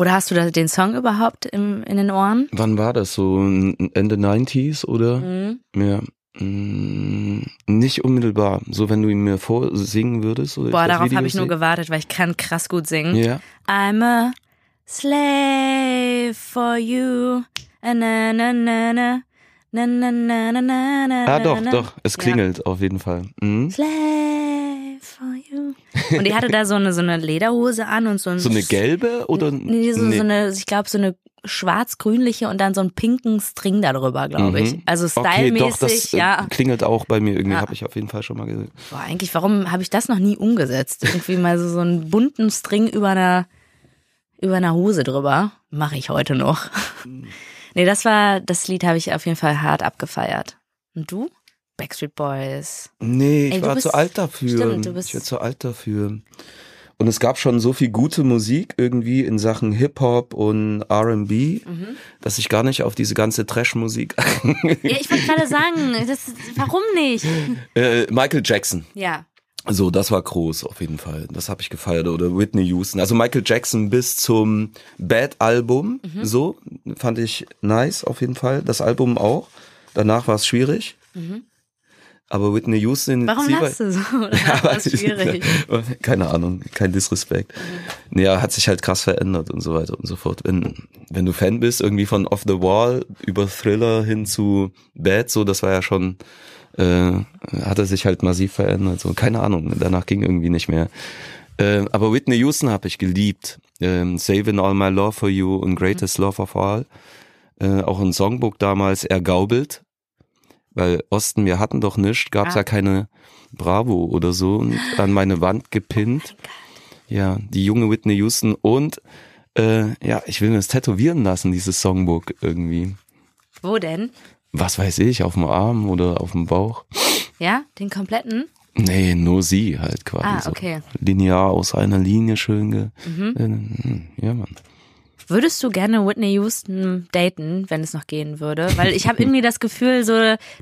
Oder hast du da den Song überhaupt im, in den Ohren? Wann war das? So Ende 90s oder? Mhm. Ja. Mm, Nicht unmittelbar. So, wenn du ihn mir vorsingen würdest. Oder Boah, darauf habe ich nur gewartet, weil ich kann krass gut singen. Ja. I'm a slave for you. Na, na, na, na. Na, na, na, na, na, na, Ah, doch, doch. Es Ja. klingelt auf jeden Fall. Mhm. Slave for you. [LAUGHS] Und die hatte da so eine, so eine Lederhose an und so ein. So eine gelbe oder? Nee, so, so eine, ich glaube, so eine schwarz-grünliche und dann so einen pinken String darüber, glaube ich. Mhm. Also Okay, doch, das stylmäßig, äh, ja. klingelt auch bei mir irgendwie. Ja. Habe ich auf jeden Fall schon mal gesehen. Boah, eigentlich, warum habe ich das noch nie umgesetzt? Irgendwie mal so, so einen bunten String über einer, über einer Hose drüber. Mache ich heute noch. Nee, das war, das Lied habe ich auf jeden Fall hart abgefeiert. Und du? Backstreet Boys. Nee, ich Ey, war bist- zu alt dafür. stimmt, du bist- ich war zu alt dafür. Und es gab schon so viel gute Musik irgendwie in Sachen Hip-Hop und R&B, Mhm. dass ich gar nicht auf diese ganze Trash-Musik... Ja, ich wollte gerade sagen, das, warum nicht? äh, Michael Jackson. Ja. So, das war groß auf jeden Fall. Das habe ich gefeiert. Oder Whitney Houston. Also Michael Jackson bis zum Bad-Album. Mhm. So, fand ich nice auf jeden Fall. Das Album auch. Danach war es schwierig. Mhm. Aber Whitney Houston. Warum lachst du so? [LAUGHS] Ja, war schwierig? [LAUGHS] Keine Ahnung, kein Disrespekt. Nee, ja, hat sich halt krass verändert und so weiter und so fort. Wenn, wenn du Fan bist, irgendwie von Off the Wall über Thriller hin zu Bad, so, das war ja schon, äh, hat er sich halt massiv verändert. So, keine Ahnung, danach ging irgendwie nicht mehr. Äh, aber Whitney Houston habe ich geliebt. Ähm, Saving All My Love for You und Greatest Love of All. Äh, auch ein Songbook damals ergaubelt. Weil Osten, wir hatten doch nichts, gab's Ah. ja keine Bravo oder so und an meine Wand gepinnt. Ja, die junge Whitney Houston und äh, ja, ich will mir das tätowieren lassen, dieses Songbook irgendwie. Wo denn? Was weiß ich, auf dem Arm oder auf dem Bauch? Ja, den kompletten? Nee, nur sie halt quasi. Ah, so. okay. Linear aus einer Linie schön ge Mhm. äh, Ja, Mann. Würdest du gerne Whitney Houston daten, wenn es noch gehen würde? Weil ich habe irgendwie das Gefühl, so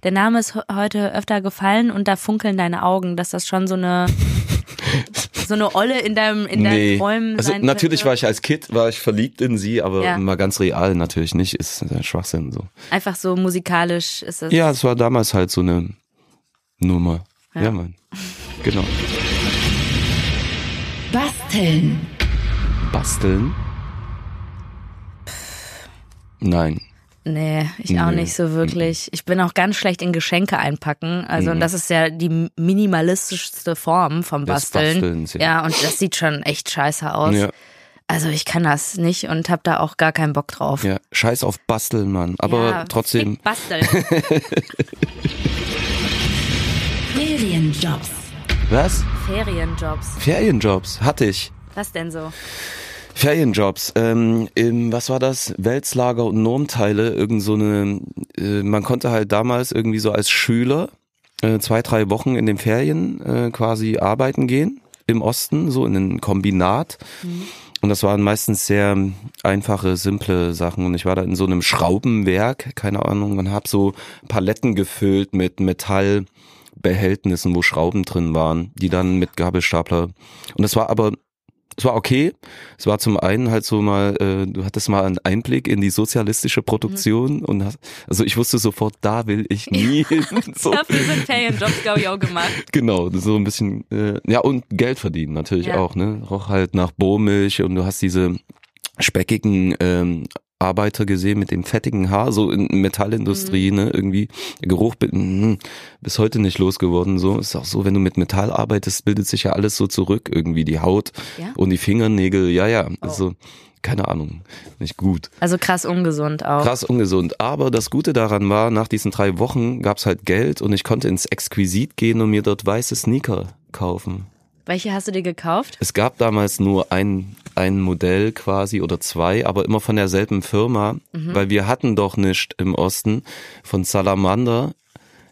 der Name ist he- heute öfter gefallen und da funkeln deine Augen, dass das schon so eine so eine Olle in deinem in deinen nee. Träumen also sein natürlich könnte. war ich als Kind war ich verliebt in sie, aber Ja. mal ganz real natürlich nicht, ist Schwachsinn so. einfach so musikalisch ist es. Ja, es war damals halt so eine Nummer. Ja, Ja. Mann. Genau. Basteln. Basteln? Nein. Nee, ich auch Nee. nicht so wirklich. Ich bin auch ganz schlecht in Geschenke einpacken. Also, Mhm. und das ist ja die minimalistischste Form vom Basteln. Ja. ja, und das sieht schon echt scheiße aus. Ja, Also, ich kann das nicht und habe da auch gar keinen Bock drauf. ja. Scheiß auf Basteln, Mann. Aber Ja, trotzdem. fick Basteln. [LAUGHS] Ferienjobs. Was? Ferienjobs. Ferienjobs hatte ich. Was denn so? Ferienjobs. Ähm, im, was war das? Weltslager und Normteile. Irgend so eine. Äh, man konnte halt damals irgendwie so als Schüler äh, zwei, drei Wochen in den Ferien äh, quasi arbeiten gehen. Im Osten, so in einem Kombinat. Und das waren meistens sehr einfache, simple Sachen. Und ich war da in so einem Schraubenwerk, keine Ahnung, und hab so Paletten gefüllt mit Metallbehältnissen, wo Schrauben drin waren, die dann mit Gabelstapler. Und das war aber es war okay. Es war zum einen halt so mal, äh, du hattest mal einen Einblick in die sozialistische Produktion und hast, also ich wusste sofort, da will ich nie hin. [LAUGHS] So, Dafür sind Ferienjobs, glaube ich, auch gemacht. genau, so ein bisschen, äh, ja und Geld verdienen natürlich Ja. auch, ne? Auch halt nach Bohrmilch und du hast diese speckigen ähm, Arbeiter gesehen mit dem fettigen Haar, so in Metallindustrie, ne, irgendwie der Geruch bi- mm, bis heute nicht losgeworden, so ist auch so, wenn du mit Metall arbeitest, bildet sich ja alles so zurück, irgendwie die Haut Ja? und die Fingernägel, ja, ja, Oh. also keine Ahnung, nicht gut. Also krass ungesund auch. Krass ungesund. Aber das Gute daran war, nach diesen drei Wochen gab's halt Geld und ich konnte ins Exquisit gehen und mir dort weiße Sneaker kaufen. Welche hast du dir gekauft? Es gab damals nur ein, ein Modell quasi oder zwei, aber immer von derselben Firma, Mhm. weil wir hatten doch nicht im Osten von Salamander.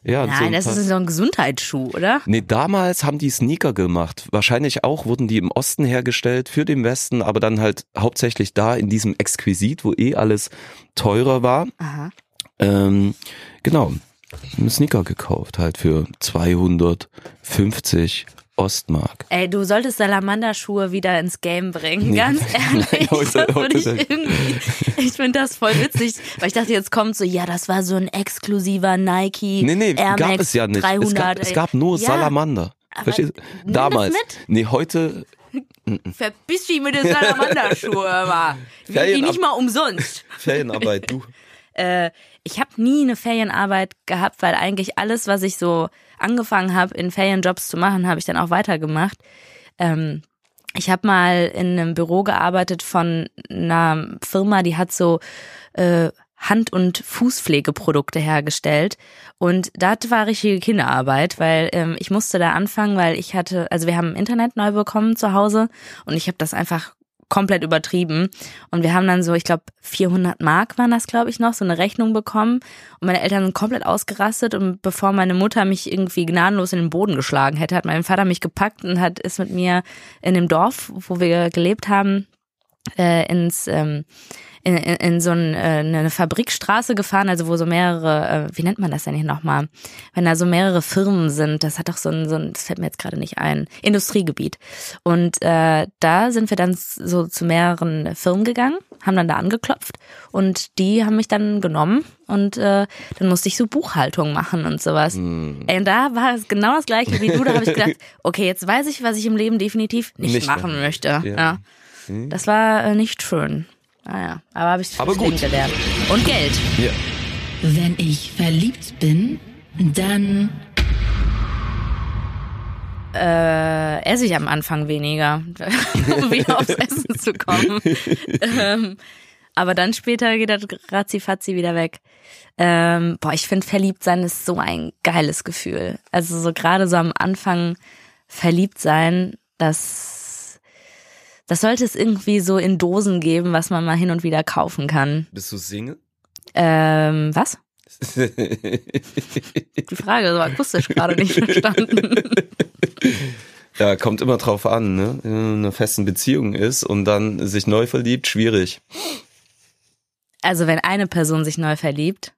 Ja, so Nein, ein das ist so ein Gesundheitsschuh, oder? Nee, damals haben die Sneaker gemacht. Wahrscheinlich auch wurden die im Osten hergestellt für den Westen, aber dann halt hauptsächlich da in diesem Exquisit, wo eh alles teurer war. Aha. Ähm, genau, einen Sneaker gekauft, halt für 250 Ostmark. Ey, du solltest Salamanderschuhe wieder ins Game bringen, Nee. ganz [LAUGHS] ehrlich. Nein, ich irgendwie, ich finde das voll witzig, weil ich dachte, jetzt kommt so, ja, das war so ein exklusiver Nike Nee, nee, Air gab Max es ja nicht. 300. es, gab, es gab nur Ja, Salamander. aber Verstehst du? Damals. Nee, heute, [LAUGHS] Verpiss dich mit den [LAUGHS] Salamanderschuhe, immer. Wir die nicht mal umsonst. Ferienarbeit, du. Äh, ich habe nie eine Ferienarbeit gehabt, weil eigentlich alles, was ich so angefangen habe, in Ferienjobs zu machen, habe ich dann auch weitergemacht. Ähm, ich habe mal in einem Büro gearbeitet von einer Firma, die hat so äh, Hand- und Fußpflegeprodukte hergestellt. Und das war richtige Kinderarbeit, weil ähm, ich musste da anfangen, weil ich hatte, also wir haben Internet neu bekommen zu Hause und ich habe das einfach komplett übertrieben. Und wir haben dann so, ich glaube, 400 Mark waren das, glaube ich, noch, so eine Rechnung bekommen. Und meine Eltern sind komplett ausgerastet. Und bevor meine Mutter mich irgendwie gnadenlos in den Boden geschlagen hätte, hat mein Vater mich gepackt und hat ist mit mir in dem Dorf, wo wir gelebt haben, äh, ins ähm, in, in, in so ein, äh, eine Fabrikstraße gefahren, also wo so mehrere, äh, wie nennt man das denn hier nochmal? Wenn da so mehrere Firmen sind, das hat doch so ein, so ein das fällt mir jetzt gerade nicht ein, Industriegebiet. Und äh, da sind wir dann so zu mehreren Firmen gegangen haben dann da angeklopft und die haben mich dann genommen und äh, dann musste ich so Buchhaltung machen und sowas. Hm. Ey, und da war es genau das gleiche wie du. Da habe ich gedacht, [LAUGHS] okay, jetzt weiß ich, was ich im Leben definitiv nicht, Nicht machen machen. möchte. Ja. Ja. Das war äh, nicht schön. Naja, aber habe ich Aber gut. gelernt. Und Geld. Ja. Wenn ich verliebt bin, dann Äh, esse ich am Anfang weniger, [LAUGHS] um wieder aufs Essen zu kommen. [LAUGHS] ähm, aber dann später geht das ratzifatzi wieder weg. Ähm, boah, ich finde verliebt sein ist so ein geiles Gefühl. Also so gerade so am Anfang verliebt sein, das, das sollte es irgendwie so in Dosen geben, was man mal hin und wieder kaufen kann. Bist du Single? Ähm, was? [LAUGHS] Die Frage so akustisch gerade nicht verstanden. [LAUGHS] ja, kommt immer drauf an, ne? Wenn man in einer festen Beziehung ist und dann sich neu verliebt, schwierig. Also wenn eine Person sich neu verliebt.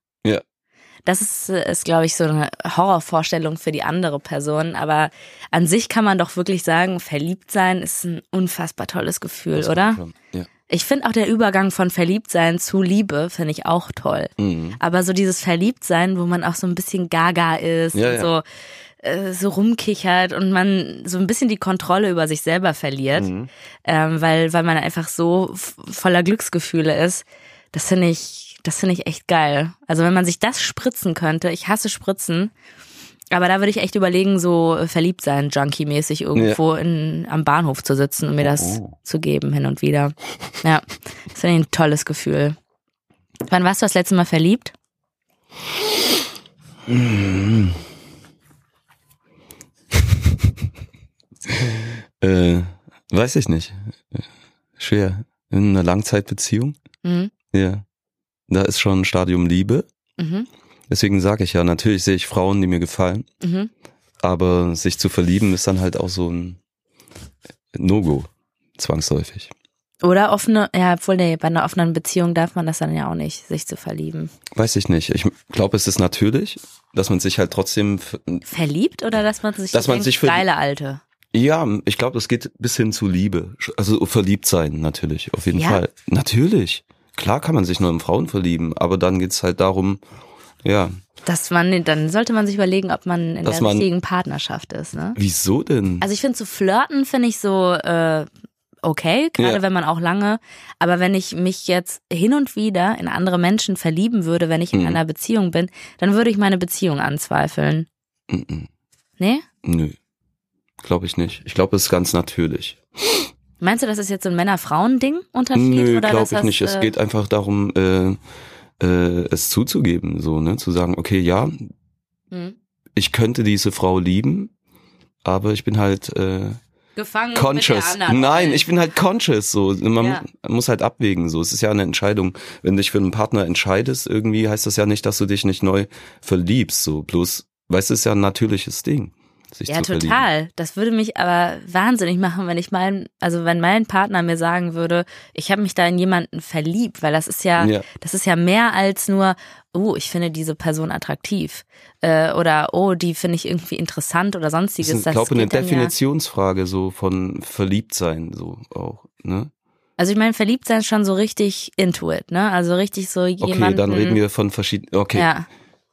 Das ist, ist glaube ich, so eine Horrorvorstellung für die andere Person. Aber an sich kann man doch wirklich sagen, verliebt sein ist ein unfassbar tolles Gefühl, oder? schon. Ja. Ich finde auch der Übergang von Verliebtsein zu Liebe, finde ich auch toll. Mhm. Aber so dieses Verliebtsein, wo man auch so ein bisschen gaga ist Ja, und ja. so, äh, so rumkichert und man so ein bisschen die Kontrolle über sich selber verliert, Mhm. ähm, weil, weil man einfach so voller Glücksgefühle ist. Das finde ich, das finde ich echt geil. Also wenn man sich das spritzen könnte, ich hasse Spritzen, aber da würde ich echt überlegen, so verliebt sein, Junkie-mäßig irgendwo in, am Bahnhof zu sitzen und mir das Oh. zu geben hin und wieder. Ja, das finde ich ein tolles Gefühl. Wann warst du das letzte Mal verliebt? [LAUGHS] Äh, weiß ich nicht. Schwer. In einer Langzeitbeziehung? Mhm. Ja. Da ist schon ein Stadium Liebe. Mhm. Deswegen sage ich ja, natürlich sehe ich Frauen, die mir gefallen. Mhm. Aber sich zu verlieben ist dann halt auch so ein No-Go. Zwangsläufig. Oder offene, ja, obwohl nee, bei einer offenen Beziehung darf man das dann ja auch nicht, sich zu verlieben. Weiß ich nicht. Ich glaube, es ist natürlich, dass man sich halt trotzdem, Verliebt oder dass man sich Dass man denkt, sich geile Alte? ja, ich glaube, das geht bis hin zu Liebe. Also verliebt sein, natürlich, auf jeden Ja? Fall. Natürlich. Klar kann man sich nur in Frauen verlieben, aber dann geht's halt darum, ja, Dass man, dann sollte man sich überlegen, ob man in Dass der man- richtigen Partnerschaft ist, ne? wieso denn? Also ich finde so flirten finde ich so äh, okay, gerade Ja. wenn man auch lange, aber wenn ich mich jetzt hin und wieder in andere Menschen verlieben würde, wenn ich in Mhm. einer Beziehung bin, dann würde ich meine Beziehung anzweifeln. Mm-mm. Nee? Nö. Glaube ich nicht. Ich glaube, es ist ganz natürlich. Meinst du, das ist jetzt so ein Männer-Frauen-Ding Unterschied? Nö, glaube ich nicht. Es äh, geht einfach darum, äh, äh, es zuzugeben, so, ne? Zu sagen, okay, ja, hm. ich könnte diese Frau lieben, aber ich bin halt äh, gefangen conscious. mit der anderen. Nein, ich bin halt conscious. So, man Ja. mu- muss halt abwägen. So, es ist ja eine Entscheidung. Wenn du dich für einen Partner entscheidest, irgendwie heißt das ja nicht, dass du dich nicht neu verliebst. So, bloß, weißt du, es ist ja ein natürliches Ding, sich Ja, zu verlieben. total. Das würde mich aber wahnsinnig machen, wenn ich mein, also wenn mein Partner mir sagen würde, ich habe mich da in jemanden verliebt, weil das ist ja, Ja. das ist ja mehr als nur, oh, ich finde diese Person attraktiv äh, oder oh, die finde ich irgendwie interessant oder Das sonstiges. ist, glaube eine dann ja- Definitionsfrage so von Verliebtsein so auch. Ne? Also ich meine, verliebt sein ist schon so richtig into it, ne? Also richtig so jemanden. Okay, dann reden wir von verschiedenen. Okay, Ja.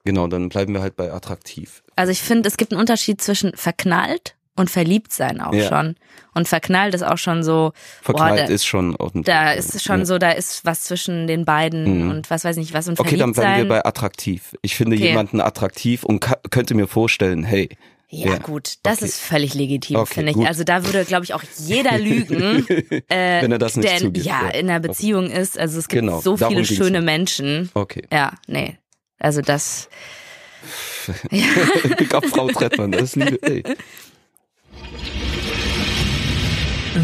Genau, dann bleiben wir halt bei attraktiv. Also ich finde, es gibt einen Unterschied zwischen verknallt und verliebt sein auch Ja. schon. Und verknallt ist auch schon so, Verknallt boah, da, ist schon ordentlich. da ist schon Ja. so, da ist was zwischen den beiden Mhm. und was weiß nicht was und Okay, dann bleiben wir sein. bei attraktiv. Ich finde Okay. jemanden attraktiv und könnte mir vorstellen, hey, Ja, Ja. gut, das Okay. ist völlig legitim, Okay, finde ich. gut. Also da würde, glaube ich, auch jeder [LAUGHS] lügen, äh, Wenn er das nicht der zugibt, ja, ja. in einer Beziehung ist. Also es gibt Genau, so viele schöne. Menschen. okay. Ja, nee. Also das, [LAUGHS] up Frau Trettmann, das ist Liebe. Ey.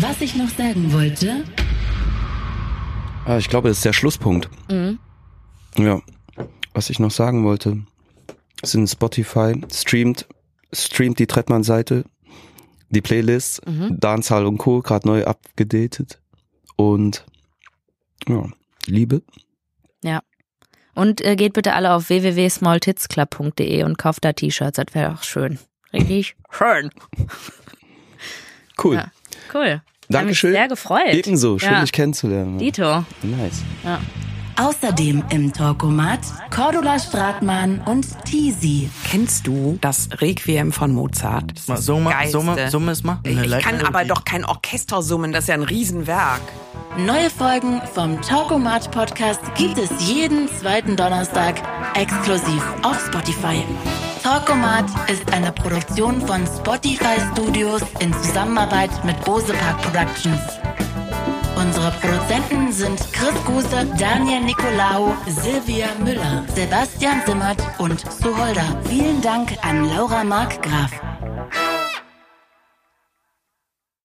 Was ich noch sagen wollte, Ah, ich glaube, das ist der Schlusspunkt. mhm. Ja. Was ich noch sagen wollte, sind Spotify, streamt, streamt die Trettmann-Seite, die Playlist, Mhm. Dancehall und Co. gerade neu abgedatet. Und ja, Liebe. Und äh, geht bitte alle auf www.smalltitsclub.de und kauft da T-Shirts, das wäre auch schön. Richtig schön. Cool. Ja. Cool. Dankeschön. Sehr gefreut. Ebenso, schön Ja. dich kennenzulernen. Dito. Nice. Ja. Außerdem im Talkomat Cordula Stratmann und Tizi. Kennst du das Requiem von Mozart? Das ist summe, summe, summe es mal. Eine Ich kann aber doch kein Orchester summen, das ist ja ein Riesenwerk. Neue Folgen vom Talkomat Podcast gibt es jeden zweiten Donnerstag exklusiv auf Spotify. Talkomat ist eine Produktion von Spotify Studios in Zusammenarbeit mit Bose Park Productions. Unsere Produzenten sind Chris Guse, Daniel Nicolaou, Silvia Müller, Sebastian Simmert und Suholder. Vielen Dank an Laura Markgraf.